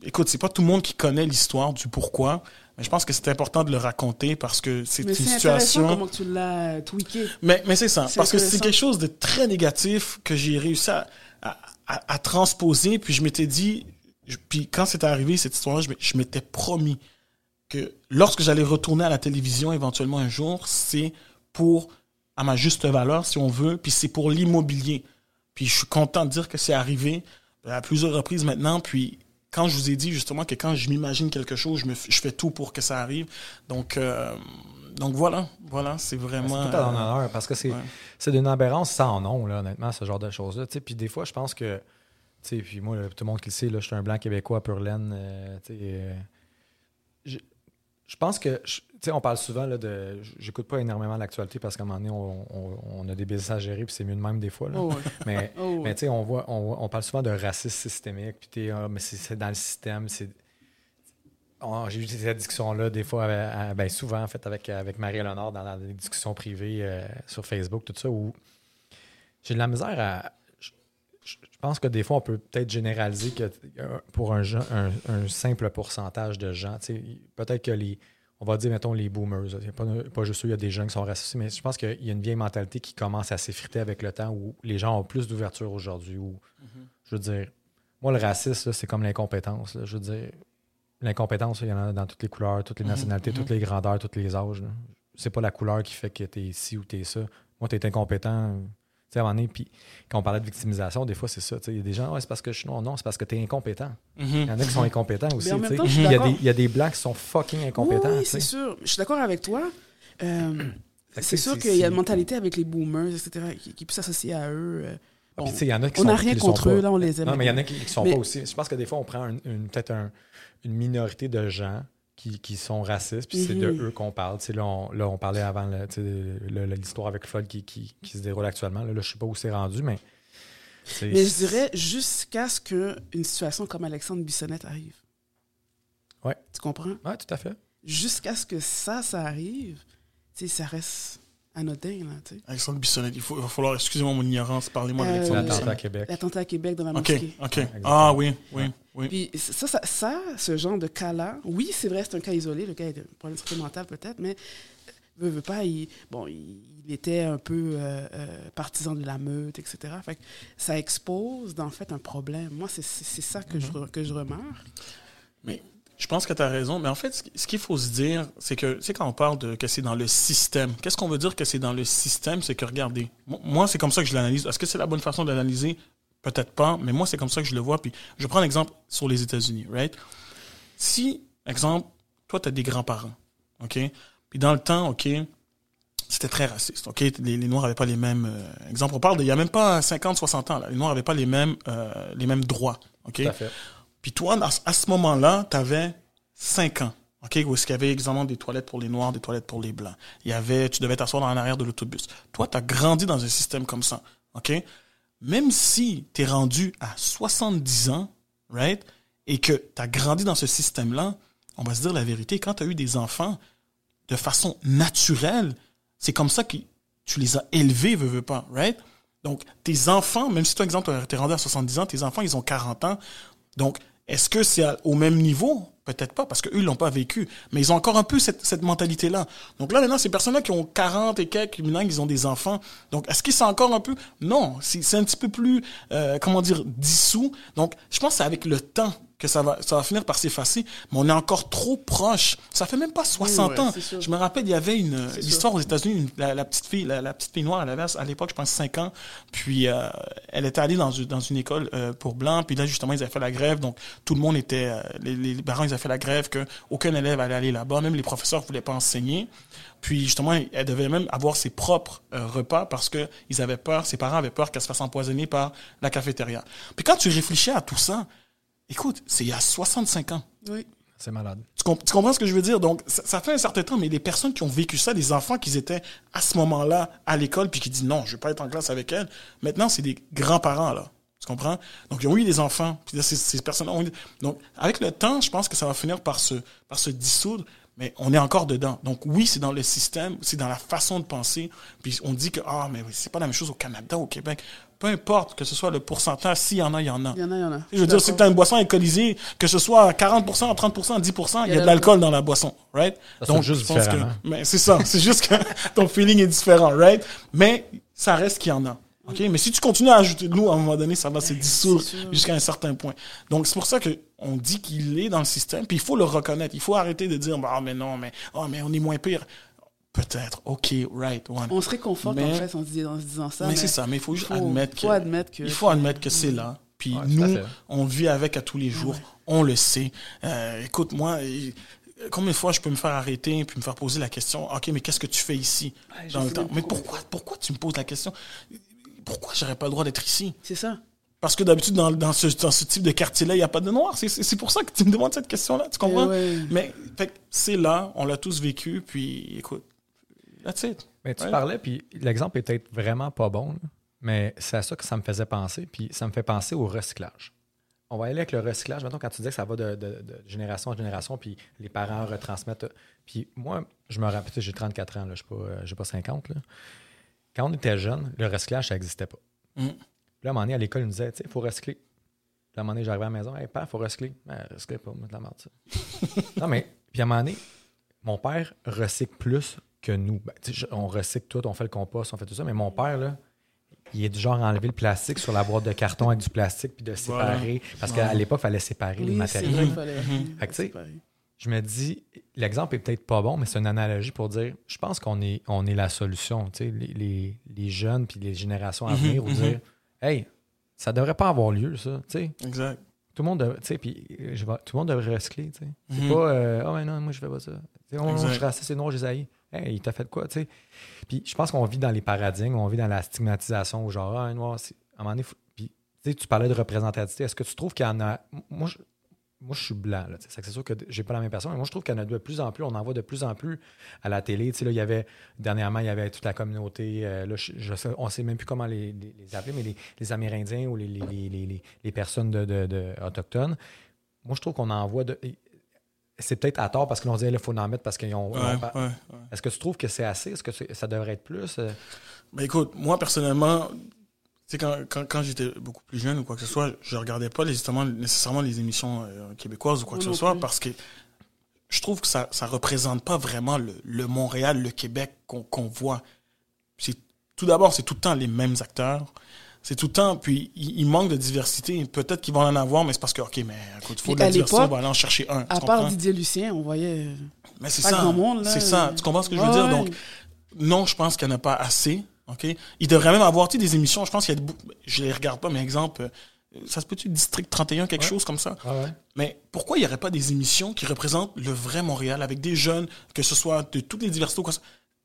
écoute, c'est pas tout le monde qui connaît l'histoire du pourquoi, mais je pense que c'est important de le raconter parce que c'est une c'est situation. comment tu l'as tweaké. Mais, mais c'est ça, C'est parce que c'est quelque chose de très négatif que j'ai réussi à, à, à- à transposer. Puis je m'étais dit, je- puis quand c'était arrivé, cette histoire-là, je, je m'étais promis que lorsque j'allais retourner à la télévision éventuellement un jour, c'est pour, à ma juste valeur, si on veut, puis c'est pour l'immobilier. Puis je suis content de dire que c'est arrivé à plusieurs reprises maintenant. Puis quand je vous ai dit justement que quand je m'imagine quelque chose, je, me, je fais tout pour que ça arrive. Donc, euh, donc voilà, voilà, c'est vraiment. C'est tout à euh, honneur parce que c'est ouais. c'est d'une aberrance sans nom, là, honnêtement, ce genre de choses-là. Puis des fois, je pense que. tu sais, Puis moi, tout le monde qui le sait, là, je suis un blanc québécois pur laine. euh, euh, je, pense que. tu sais, on parle souvent là, de. J'écoute pas énormément l'actualité parce qu'à un moment donné, on, on- on a des business à gérer, puis c'est mieux de même des fois. là. Oh. [LAUGHS] Mais, Oh, mais tu sais, on, voit, on, on parle souvent de racisme systémique, puis t'es, ah, mais c'est, dans le système. C'est... J'ai eu cette discussion-là des fois, à- ben, souvent en fait, avec, avec Marie-Léonard dans, dans des discussions privées euh, sur Facebook, tout ça, où j'ai de la misère à. Je, pense que des fois, on peut peut-être généraliser que euh, pour un, gen- un, un simple pourcentage de gens, tu sais, peut-être que les. On va dire, mettons, les boomers. là. Il y a pas, pas juste eux, il y a des gens qui sont racistes, mais je pense qu'il y a une vieille mentalité qui commence à s'effriter avec le temps où les gens ont plus d'ouverture aujourd'hui. Où, Je veux dire, moi, le racisme, c'est comme l'incompétence. Je veux dire, l'incompétence, il y en a dans toutes les couleurs, toutes les Mhm, nationalités, toutes les grandeurs, tous les âges. C'est pas la couleur qui fait que tu es ici ou tu es ça. Moi, tu es incompétent. Tu sais, à un moment donné, puis quand on parlait de victimisation, des fois, c'est ça. Il y a des gens, ouais, c'est parce que je suis non, non, c'est parce que tu es incompétent. Il y en a qui sont incompétents aussi. Il y, a d'accord. des- il y a des blancs qui sont fucking incompétents. Oui, c'est sûr. Je suis d'accord avec toi. Euh, [CLEARS THROAT] c'est sûr qu'il y a une mentalité avec les boomers, etc., qui, qui peut s'associer à eux. euh, Ah, y en a qui on n'a rien contre pas. eux, là, on les aime. Non, mais il y en a qui ne sont Mais- pas aussi. Je pense que des fois, on prend peut-être un- une minorité de gens qui, qui sont racistes, puis c'est de Mhm. eux qu'on parle. Là, on, là, on parlait avant l'histoire avec Floyd qui, qui, qui se déroule actuellement. Là, là, je ne sais pas où c'est rendu, mais. Mais je dirais jusqu'à ce qu'une situation comme Alexandre Bissonnette arrive. Ouais. Tu comprends? Ouais, tout à fait. Jusqu'à ce que ça, ça arrive, tu sais, ça reste anodin, là, tu sais. Alexandre Bissonnette, il, faut, il va falloir, excusez-moi mon ignorance, parlez-moi Euh, d'Alexandre L'attentat à Bissonnette. Québec. L'attentat à Québec dans la Ok, mosquée. ok. exactement. Ah oui, oui, oui. Puis ça, ça, ça, ce genre de cas-là, oui, c'est vrai, c'est un cas isolé, le gars a un problème de santé mentale peut-être, mais veut, veut pas, il, bon, il, il était un peu euh, euh, partisan de la meute, etc. Fait que ça expose, en fait, un problème. Moi, c'est ça que, je, re- que je remarque. Mais je pense que tu as raison. Mais en fait, ce qui- ce qu'il faut se dire, c'est que, tu sais, quand on parle de que c'est dans le système, qu'est-ce qu'on veut dire que c'est dans le système? C'est que, regardez, mo- moi, c'est comme ça que je l'analyse. Est-ce que c'est la bonne façon de l'analyser? Peut-être pas, mais moi, c'est comme ça que je le vois. Puis, je prends l'exemple sur les États-Unis, right? Si, exemple, toi, tu as des grands-parents, OK? Puis, dans le temps, OK, c'était très raciste, OK? Les, Noirs n'avaient pas les mêmes... euh, exemple, on parle d'il y a même pas 50, 60 ans, là. Les Noirs n'avaient pas les mêmes, euh, les mêmes droits, OK? Tout à fait. Puis toi, à, ce moment-là, tu avais 5 ans. OK, où est-ce qu'il y avait exactement des toilettes pour les noirs, des toilettes pour les blancs. Il y avait, tu devais t'asseoir dans l'arrière de l'autobus. Toi, tu as grandi dans un système comme ça. OK? Même si tu es rendu à 70 ans, right? Et que tu as grandi dans ce système-là, on va se dire la vérité, quand tu as eu des enfants, de façon naturelle, c'est comme ça que tu les as élevés, veux, veux pas, right? Donc, tes enfants, même si toi, exemple, tu es rendu à 70 ans, tes enfants, ils ont 40 ans. Donc, est-ce que c'est au même niveau? Peut-être pas, parce qu'eux, ils l'ont pas vécu. Mais ils ont encore un peu cette, mentalité-là. Donc là, maintenant, ces personnes-là qui ont 40 et quelques, maintenant, ils ont des enfants. Donc, est-ce qu'ils sont encore un peu... Non, c'est un petit peu plus, euh, comment dire, dissous. Donc, je pense que c'est avec le temps que ça va, ça va finir par s'effacer. Mais on est encore trop proche. Ça fait même pas 60 ouais, ans. Je me rappelle, il y avait une l'histoire aux États-Unis, la, la petite fille, la, la petite fille noire, elle avait à l'époque, je pense, 5 ans. Puis euh, elle était allée dans, une- dans une école euh, pour blancs. Puis là, justement, ils avaient fait la grève. Donc tout le monde était, euh, les, les parents, ils avaient fait la grève que aucun élève allait aller là-bas. Même les professeurs voulaient pas enseigner. Puis justement, elle devait même avoir ses propres euh, repas parce que ils avaient peur, ses parents avaient peur qu'elle se fasse empoisonner par la cafétéria. Puis quand tu réfléchis à tout ça, écoute, c'est il y a 65 ans. Oui. C'est malade. Tu, comp- tu comprends ce que je veux dire? Donc, ça, ça fait un certain temps, mais les personnes qui ont vécu ça, les enfants qui étaient à ce moment-là à l'école, puis qui disent non, je vais pas être en classe avec elle, maintenant, c'est des grands-parents, là. Tu comprends? Donc, ils ont eu des enfants, puis là, ces, ces personnes ont eu... Donc, avec le temps, je pense que ça va finir par se, par se dissoudre, mais on est encore dedans. Donc, oui, c'est dans le système, c'est dans la façon de penser, puis on dit que, ah, mais oui, c'est pas la même chose au Canada, au Québec. Peu importe que ce soit le pourcentage, s'il y en a, il y en a. Il y en a, il y en a. Je veux dire, si tu as une boisson alcoolisée, que ce soit à 40%, 30%, 10%, il y a de l'alcool dans la boisson, right? Ça sonne juste je pense que, différemment. mais c'est ça, [LAUGHS] c'est juste que ton feeling est différent, right? Mais ça reste qu'il y en a. OK? Mais si tu continues à ajouter de l'eau, à un moment donné, ça va se dissoudre c'est sûr. jusqu'à un certain point. Donc, c'est pour ça que on dit qu'il est dans le système, puis il faut le reconnaître. Il faut arrêter de dire, bah, mais non, mais, oh, mais on est moins pire. Peut-être, OK, right, one. On se réconforte, Mais- en fait, en se disant, en se disant ça. mais c'est ça, mais il faut juste faut- admettre que faut admettre que- il faut admettre que c'est là. Puis Ouais, nous, on vit avec à tous les jours. On le sait. Euh, écoute, moi, euh, combien de fois je peux me faire arrêter puis me faire poser la question, OK, mais qu'est-ce que tu fais ici dans le temps? Mais pourquoi, pourquoi tu me poses la question? Pourquoi j'aurais pas le droit d'être ici? C'est ça. Parce que d'habitude, dans, dans, ce, dans ce type de quartier-là, il n'y a pas de noir. C'est- pour ça que tu me demandes cette question-là. Tu comprends? Eh ouais. Mais fait que c'est là, on l'a tous vécu, puis écoute, that's it. Mais tu Ouais. parlais, puis l'exemple est peut-être vraiment pas bon, là, mais c'est à ça que ça me faisait penser, puis ça me fait penser au recyclage. On va aller avec le recyclage. Maintenant, quand tu disais que ça va de, de- de génération en génération, puis les parents retransmettent. Puis moi, je me rappelle, j'ai 34 ans, là, je n'ai pas, euh, j'ai pas 50. Là. Quand on était jeune, le recyclage, ça n'existait pas. Mm. Puis là, à un moment donné, à l'école, ils nous disaient, tu sais, il faut recycler. Puis là, à un moment donné, j'arrivais à la maison, hey, père, il faut recycler. Ben, recycler pas, mettre la merde, ça. [LAUGHS] non, mais, puis à un moment donné, mon père recycle plus que nous. Ben, on recycle tout, on fait le compost, on fait tout ça, mais mon père, là, il est du genre à enlever le plastique sur la boîte de carton avec du plastique puis de séparer. Parce qu'à l'époque, il fallait séparer les Oui, matériaux. vrai fallait- Fait que, Je me dis, l'exemple est peut-être pas bon, mais c'est une analogie pour dire, je pense qu'on est, on est la solution. Les, les, les jeunes puis les générations à Mhm, venir, ou mhm. dire, hey, ça devrait pas avoir lieu, ça. Tu sais, Exact. tout le monde, dev- tu sais, puis euh, je vais- tout le monde devrait recycler. C'est Mhm. pas, euh, ah, mais non, moi, je fais pas ça. Sais, oh, je suis raciste, c'est noir, j'ai haïs. Hey, il t'a fait quoi, tu sais? Puis je pense qu'on vit dans les paradigmes, on vit dans la stigmatisation, où genre, ah, un noir, c'est- à un moment donné, faut- puis tu parlais de représentativité. Est-ce que tu trouves qu'il y en a. Moi, je, moi, je suis blanc, là. C'est sûr que j'ai pas la même personne, mais moi, je trouve qu'il y en a de plus en plus, on en voit de plus en plus à la télé. Là, il y avait, dernièrement, il y avait toute la communauté, euh, là, je, je sais, on sait même plus comment les, les- les appeler, mais les, les Amérindiens ou les, les, les, les- les- les personnes de, de- de- autochtones. Moi, je trouve qu'on en voit de. c'est peut-être à tort parce que l'on dit il faut en mettre parce qu'ils ont. Ouais. Est-ce que tu trouves que c'est assez? Est-ce que ça devrait être plus? Euh, Ben écoute, moi personnellement, sais, quand, quand, quand j'étais beaucoup plus jeune ou quoi que ce soit, je regardais pas nécessairement, nécessairement les émissions euh, québécoises ou quoi que ce soit parce que je trouve que ça ça représente pas vraiment le, le Montréal, le Québec qu'on qu'on voit. C'est tout d'abord, c'est tout le temps les mêmes acteurs. C'est tout le temps, puis il, il manque de diversité. Peut-être qu'ils vont en avoir, mais c'est parce que, OK, mais écoute, il faut de la diversité, on va aller en chercher un. À part Didier Lucien, on voyait. Mais c'est Pas ça. grand monde. C'est ça. Tu comprends ce que je veux Ouais, dire? Donc, non, je pense qu'il n'y en a pas assez. OK? Il devrait même avoir des émissions. Je pense qu'il y a. de bou- Je les regarde pas, mais exemple, euh, ça se peut-tu District 31, quelque Ouais. chose comme ça? Ah ouais. Mais pourquoi il n'y aurait pas des émissions qui représentent le vrai Montréal avec des jeunes, que ce soit de toutes les diversités quoi?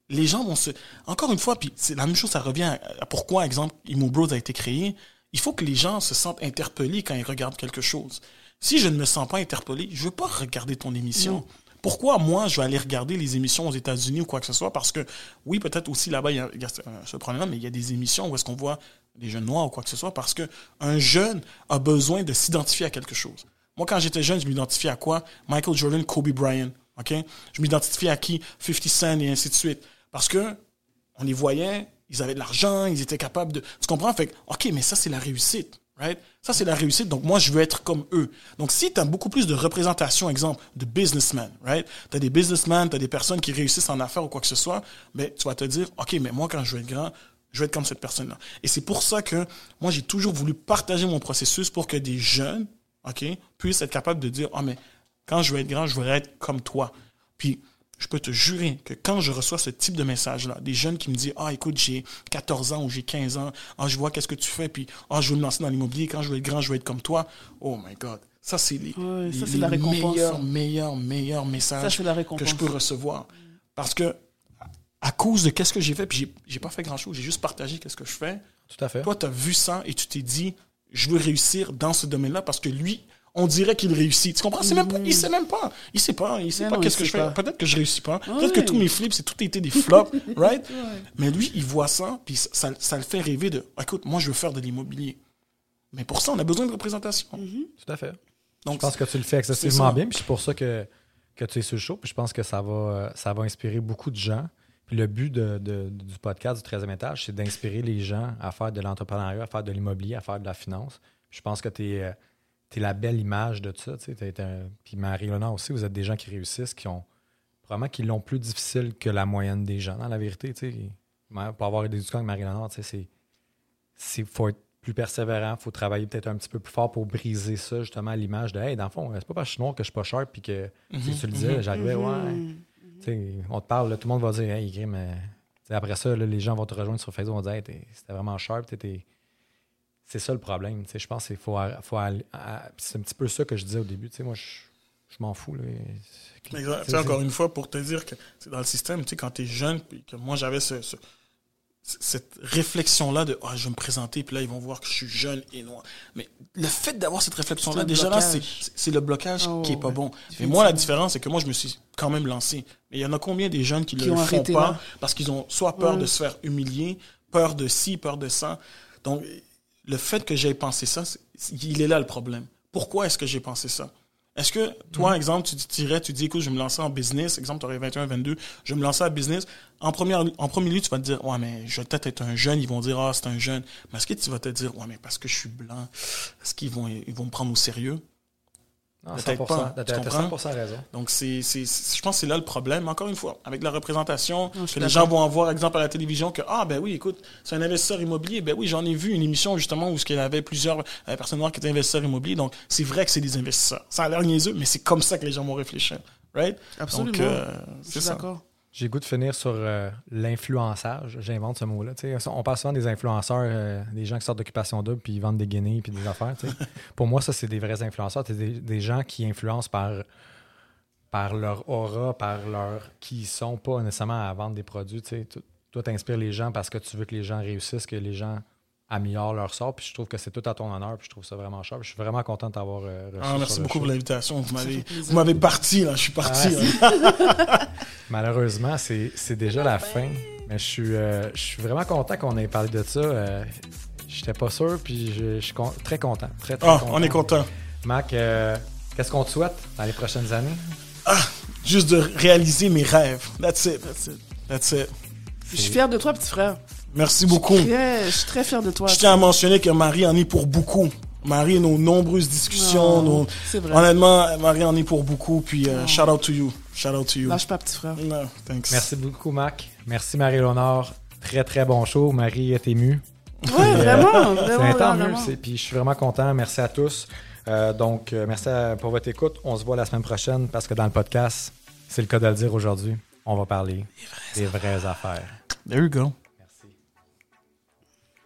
Les gens vont se. Encore une fois, puis c'est la même chose, ça revient à, pourquoi, exemple, Imo Bros a été créé. Il faut que les gens se sentent interpellés quand ils regardent quelque chose. Si je ne me sens pas interpellé, je veux pas regarder ton émission. Non. Pourquoi moi je vais aller regarder les émissions aux États-Unis ou quoi que ce soit? Parce que oui, peut-être aussi là-bas il y a, ce- euh, problème, mais il y a des émissions où est-ce qu'on voit des jeunes noirs ou quoi que ce soit parce que un jeune a besoin de s'identifier à quelque chose. Moi, quand j'étais jeune, je m'identifiais à quoi? Michael Jordan, Kobe Bryant. Je m'identifiais à qui? 50 Cent et ainsi de suite. Parce que on les voyait, ils avaient de l'argent, ils étaient capables de. Tu comprends? Fait ok, mais ça c'est la réussite, Ça c'est la réussite. Donc moi je veux être comme eux. Donc si tu as beaucoup plus de représentation, exemple de businessmen, right? T'as des businessmen, t'as des personnes qui réussissent en affaires ou quoi que ce soit, mais tu vas te dire, ok, mais moi quand je vais être grand, je vais être comme cette personne-là. Et c'est pour ça que moi j'ai toujours voulu partager mon processus pour que des jeunes, ok, puissent être capables de dire, ah mais quand je vais être grand, je voudrais être comme toi. Puis je peux te jurer que quand je reçois ce type de message-là, des jeunes qui me disent Ah, écoute, j'ai 14 ans ou j'ai 15 ans, ah, je vois qu'est-ce que tu fais, puis ah, je veux me lancer dans l'immobilier, quand je vais être grand, je vais être comme toi. Oh my God. Ça, c'est les, les- ça, c'est les la récompense, meilleurs, meilleurs, meilleurs messages la que je peux recevoir. Parce que, à cause de qu'est-ce que j'ai fait, puis j'ai- j'ai pas fait grand-chose, j'ai juste partagé qu'est-ce que je fais. Tout à fait. Toi, tu as vu ça et tu t'es dit, je veux réussir dans ce domaine-là parce que lui, on dirait qu'il réussit. Tu comprends? C'est même pas, il sait même pas. Il sait pas. Il sait Mais pas qu'est-ce que je fais. Peut-être que je réussis pas. Peut-être Ouais. que tous mes flips, c'est tout été des flops, [LAUGHS] right? Mais lui, il voit ça, puis ça, ça, ça le fait rêver de, écoute, moi, je veux faire de l'immobilier. Mais pour ça, on a besoin de représentation. Tout à fait. Donc, Je pense que tu le fais excessivement bien, puis c'est pour ça que, que tu es sur le show. Puis je pense que ça va, euh, ça va inspirer beaucoup de gens. Puis le but de- de- du podcast du 13e étage, c'est d'inspirer les gens à faire de l'entrepreneuriat, à faire de l'immobilier, à faire de la finance. Puis je pense que tu es, la belle image de ça. tu sais. Un- Puis Marie-Léonard aussi, vous êtes des gens qui réussissent, qui ont vraiment qui l'ont plus difficile que la moyenne des gens, dans la vérité. tu sais. Pour avoir des éducants avec Marie-Léonard, tu sais, c'est c'est faut être plus persévérant, faut travailler peut-être un petit peu plus fort pour briser ça, justement, l'image de Hey, dans le fond, c'est pas parce que je suis noir que je suis pas sharp puis que tu sais, tu le disais, j'arrivais, ouais. Mhm. Tu sais, on te parle, là, tout le monde va dire Hey, Grim, euh, tu après ça, là, les gens vont te rejoindre sur Facebook, vont dire Hey, c'était vraiment sharp, t'étais- C'est ça le problème. tu sais, Je pense qu'il faut, faut C'est un petit peu ça que je disais au début. tu sais, Moi, je, je m'en fous. Là. Sais, encore une fois, pour te dire que c'est dans le système, tu sais, quand tu es jeune, puis que moi j'avais ce- ce- cette réflexion-là de ah, je vais me présenter, puis là ils vont voir que je suis jeune et noir. Mais le fait d'avoir cette réflexion-là, déjà là, c'est le blocage Oh, qui est pas ouais. bon. Mais moi, la différence, c'est que moi, je me suis quand même lancé. Mais il y en a combien des jeunes qui, ne le ont font arrêté pas là? parce qu'ils ont soit peur Ouais. de se faire humilier, peur de ci, peur de ça? Donc, le fait que j'ai pensé ça, il est là le problème. Pourquoi est-ce que j'ai pensé ça? Est-ce que toi, exemple, tu dirais, tu dis, écoute, je vais me lancer en business, exemple, tu aurais 21, 22, je vais me lancer en business. En, première, en premier lieu, tu vas te dire, ouais, mais je vais peut-être être un jeune, ils vont dire, ah, c'est un jeune. Mais est-ce que tu vas te dire, ouais, mais parce que je suis blanc, est-ce qu'ils vont, ils vont me prendre au sérieux? Non, Peut-être 100%, pas, t'as- tu t'as comprends? 100% raison. Donc, c'est, c'est, c'est- je pense que c'est là le problème. Encore une fois, avec la représentation, que les gens vont en voir, exemple, à la télévision, que, ah, ben oui, écoute, c'est un investisseur immobilier. Ben oui, j'en ai vu une émission, justement, où il y avait plusieurs euh, personnes noires qui étaient investisseurs immobiliers. Donc, c'est vrai que c'est des investisseurs. Ça a l'air niaiseux, mais c'est comme ça que les gens vont réfléchir. Right? Absolument. Donc, euh, Je c'est suis d'accord. J'ai goût de finir sur euh, l'influençage. J'invente ce mot-là. On parle souvent des influenceurs, euh, des gens qui sortent d'occupation double puis ils vendent des guinées puis des affaires. Pour moi, ça, c'est des vrais influenceurs. C'est des, gens qui influencent par, par leur aura, par leur qui sont, pas nécessairement à vendre des produits. Toi, tu inspires les gens parce que tu veux que les gens réussissent, que les gens améliorent leur sort. Puis je trouve que c'est tout à ton honneur. Puis je trouve ça vraiment cher. Puis je suis vraiment content de t'avoir euh, reçu. Ah, merci beaucoup pour l'invitation. Vous m'avez, parti, là. Je suis parti. Ah, là. [LAUGHS] [LAUGHS] Malheureusement, c'est c'est déjà la fin. Mais je suis, euh, je suis vraiment content qu'on ait parlé de ça. Euh, J'étais pas sûr, puis je, je suis con- très content. Très, très Ah, content. on est content. Mac, euh, qu'est-ce qu'on te souhaite dans les prochaines années? ah, juste de réaliser mes rêves. That's it, that's it, that's it. Je suis fier de toi, petit frère. Merci beaucoup. Très- je suis très fier de toi. Je tiens à mentionner que Marie en est pour beaucoup. Marie, nos nombreuses discussions, Oh, nos- C'est vrai. honnêtement, Marie en est pour beaucoup. Puis, euh, Oh. shout out to you. Shout out to you. Lâche pas, petit frère. No, thanks. Merci beaucoup, Mac. Merci, Marie-Léonore. Très, très bon show. Marie est émue. Ouais, vraiment, C'est vraiment, c'est- Puis je suis vraiment content. Merci à tous. Euh, donc, euh, merci à- pour votre écoute. On se voit la semaine prochaine parce que dans le podcast, c'est le cas de le dire aujourd'hui, on va parler des vraies affaires. There you go.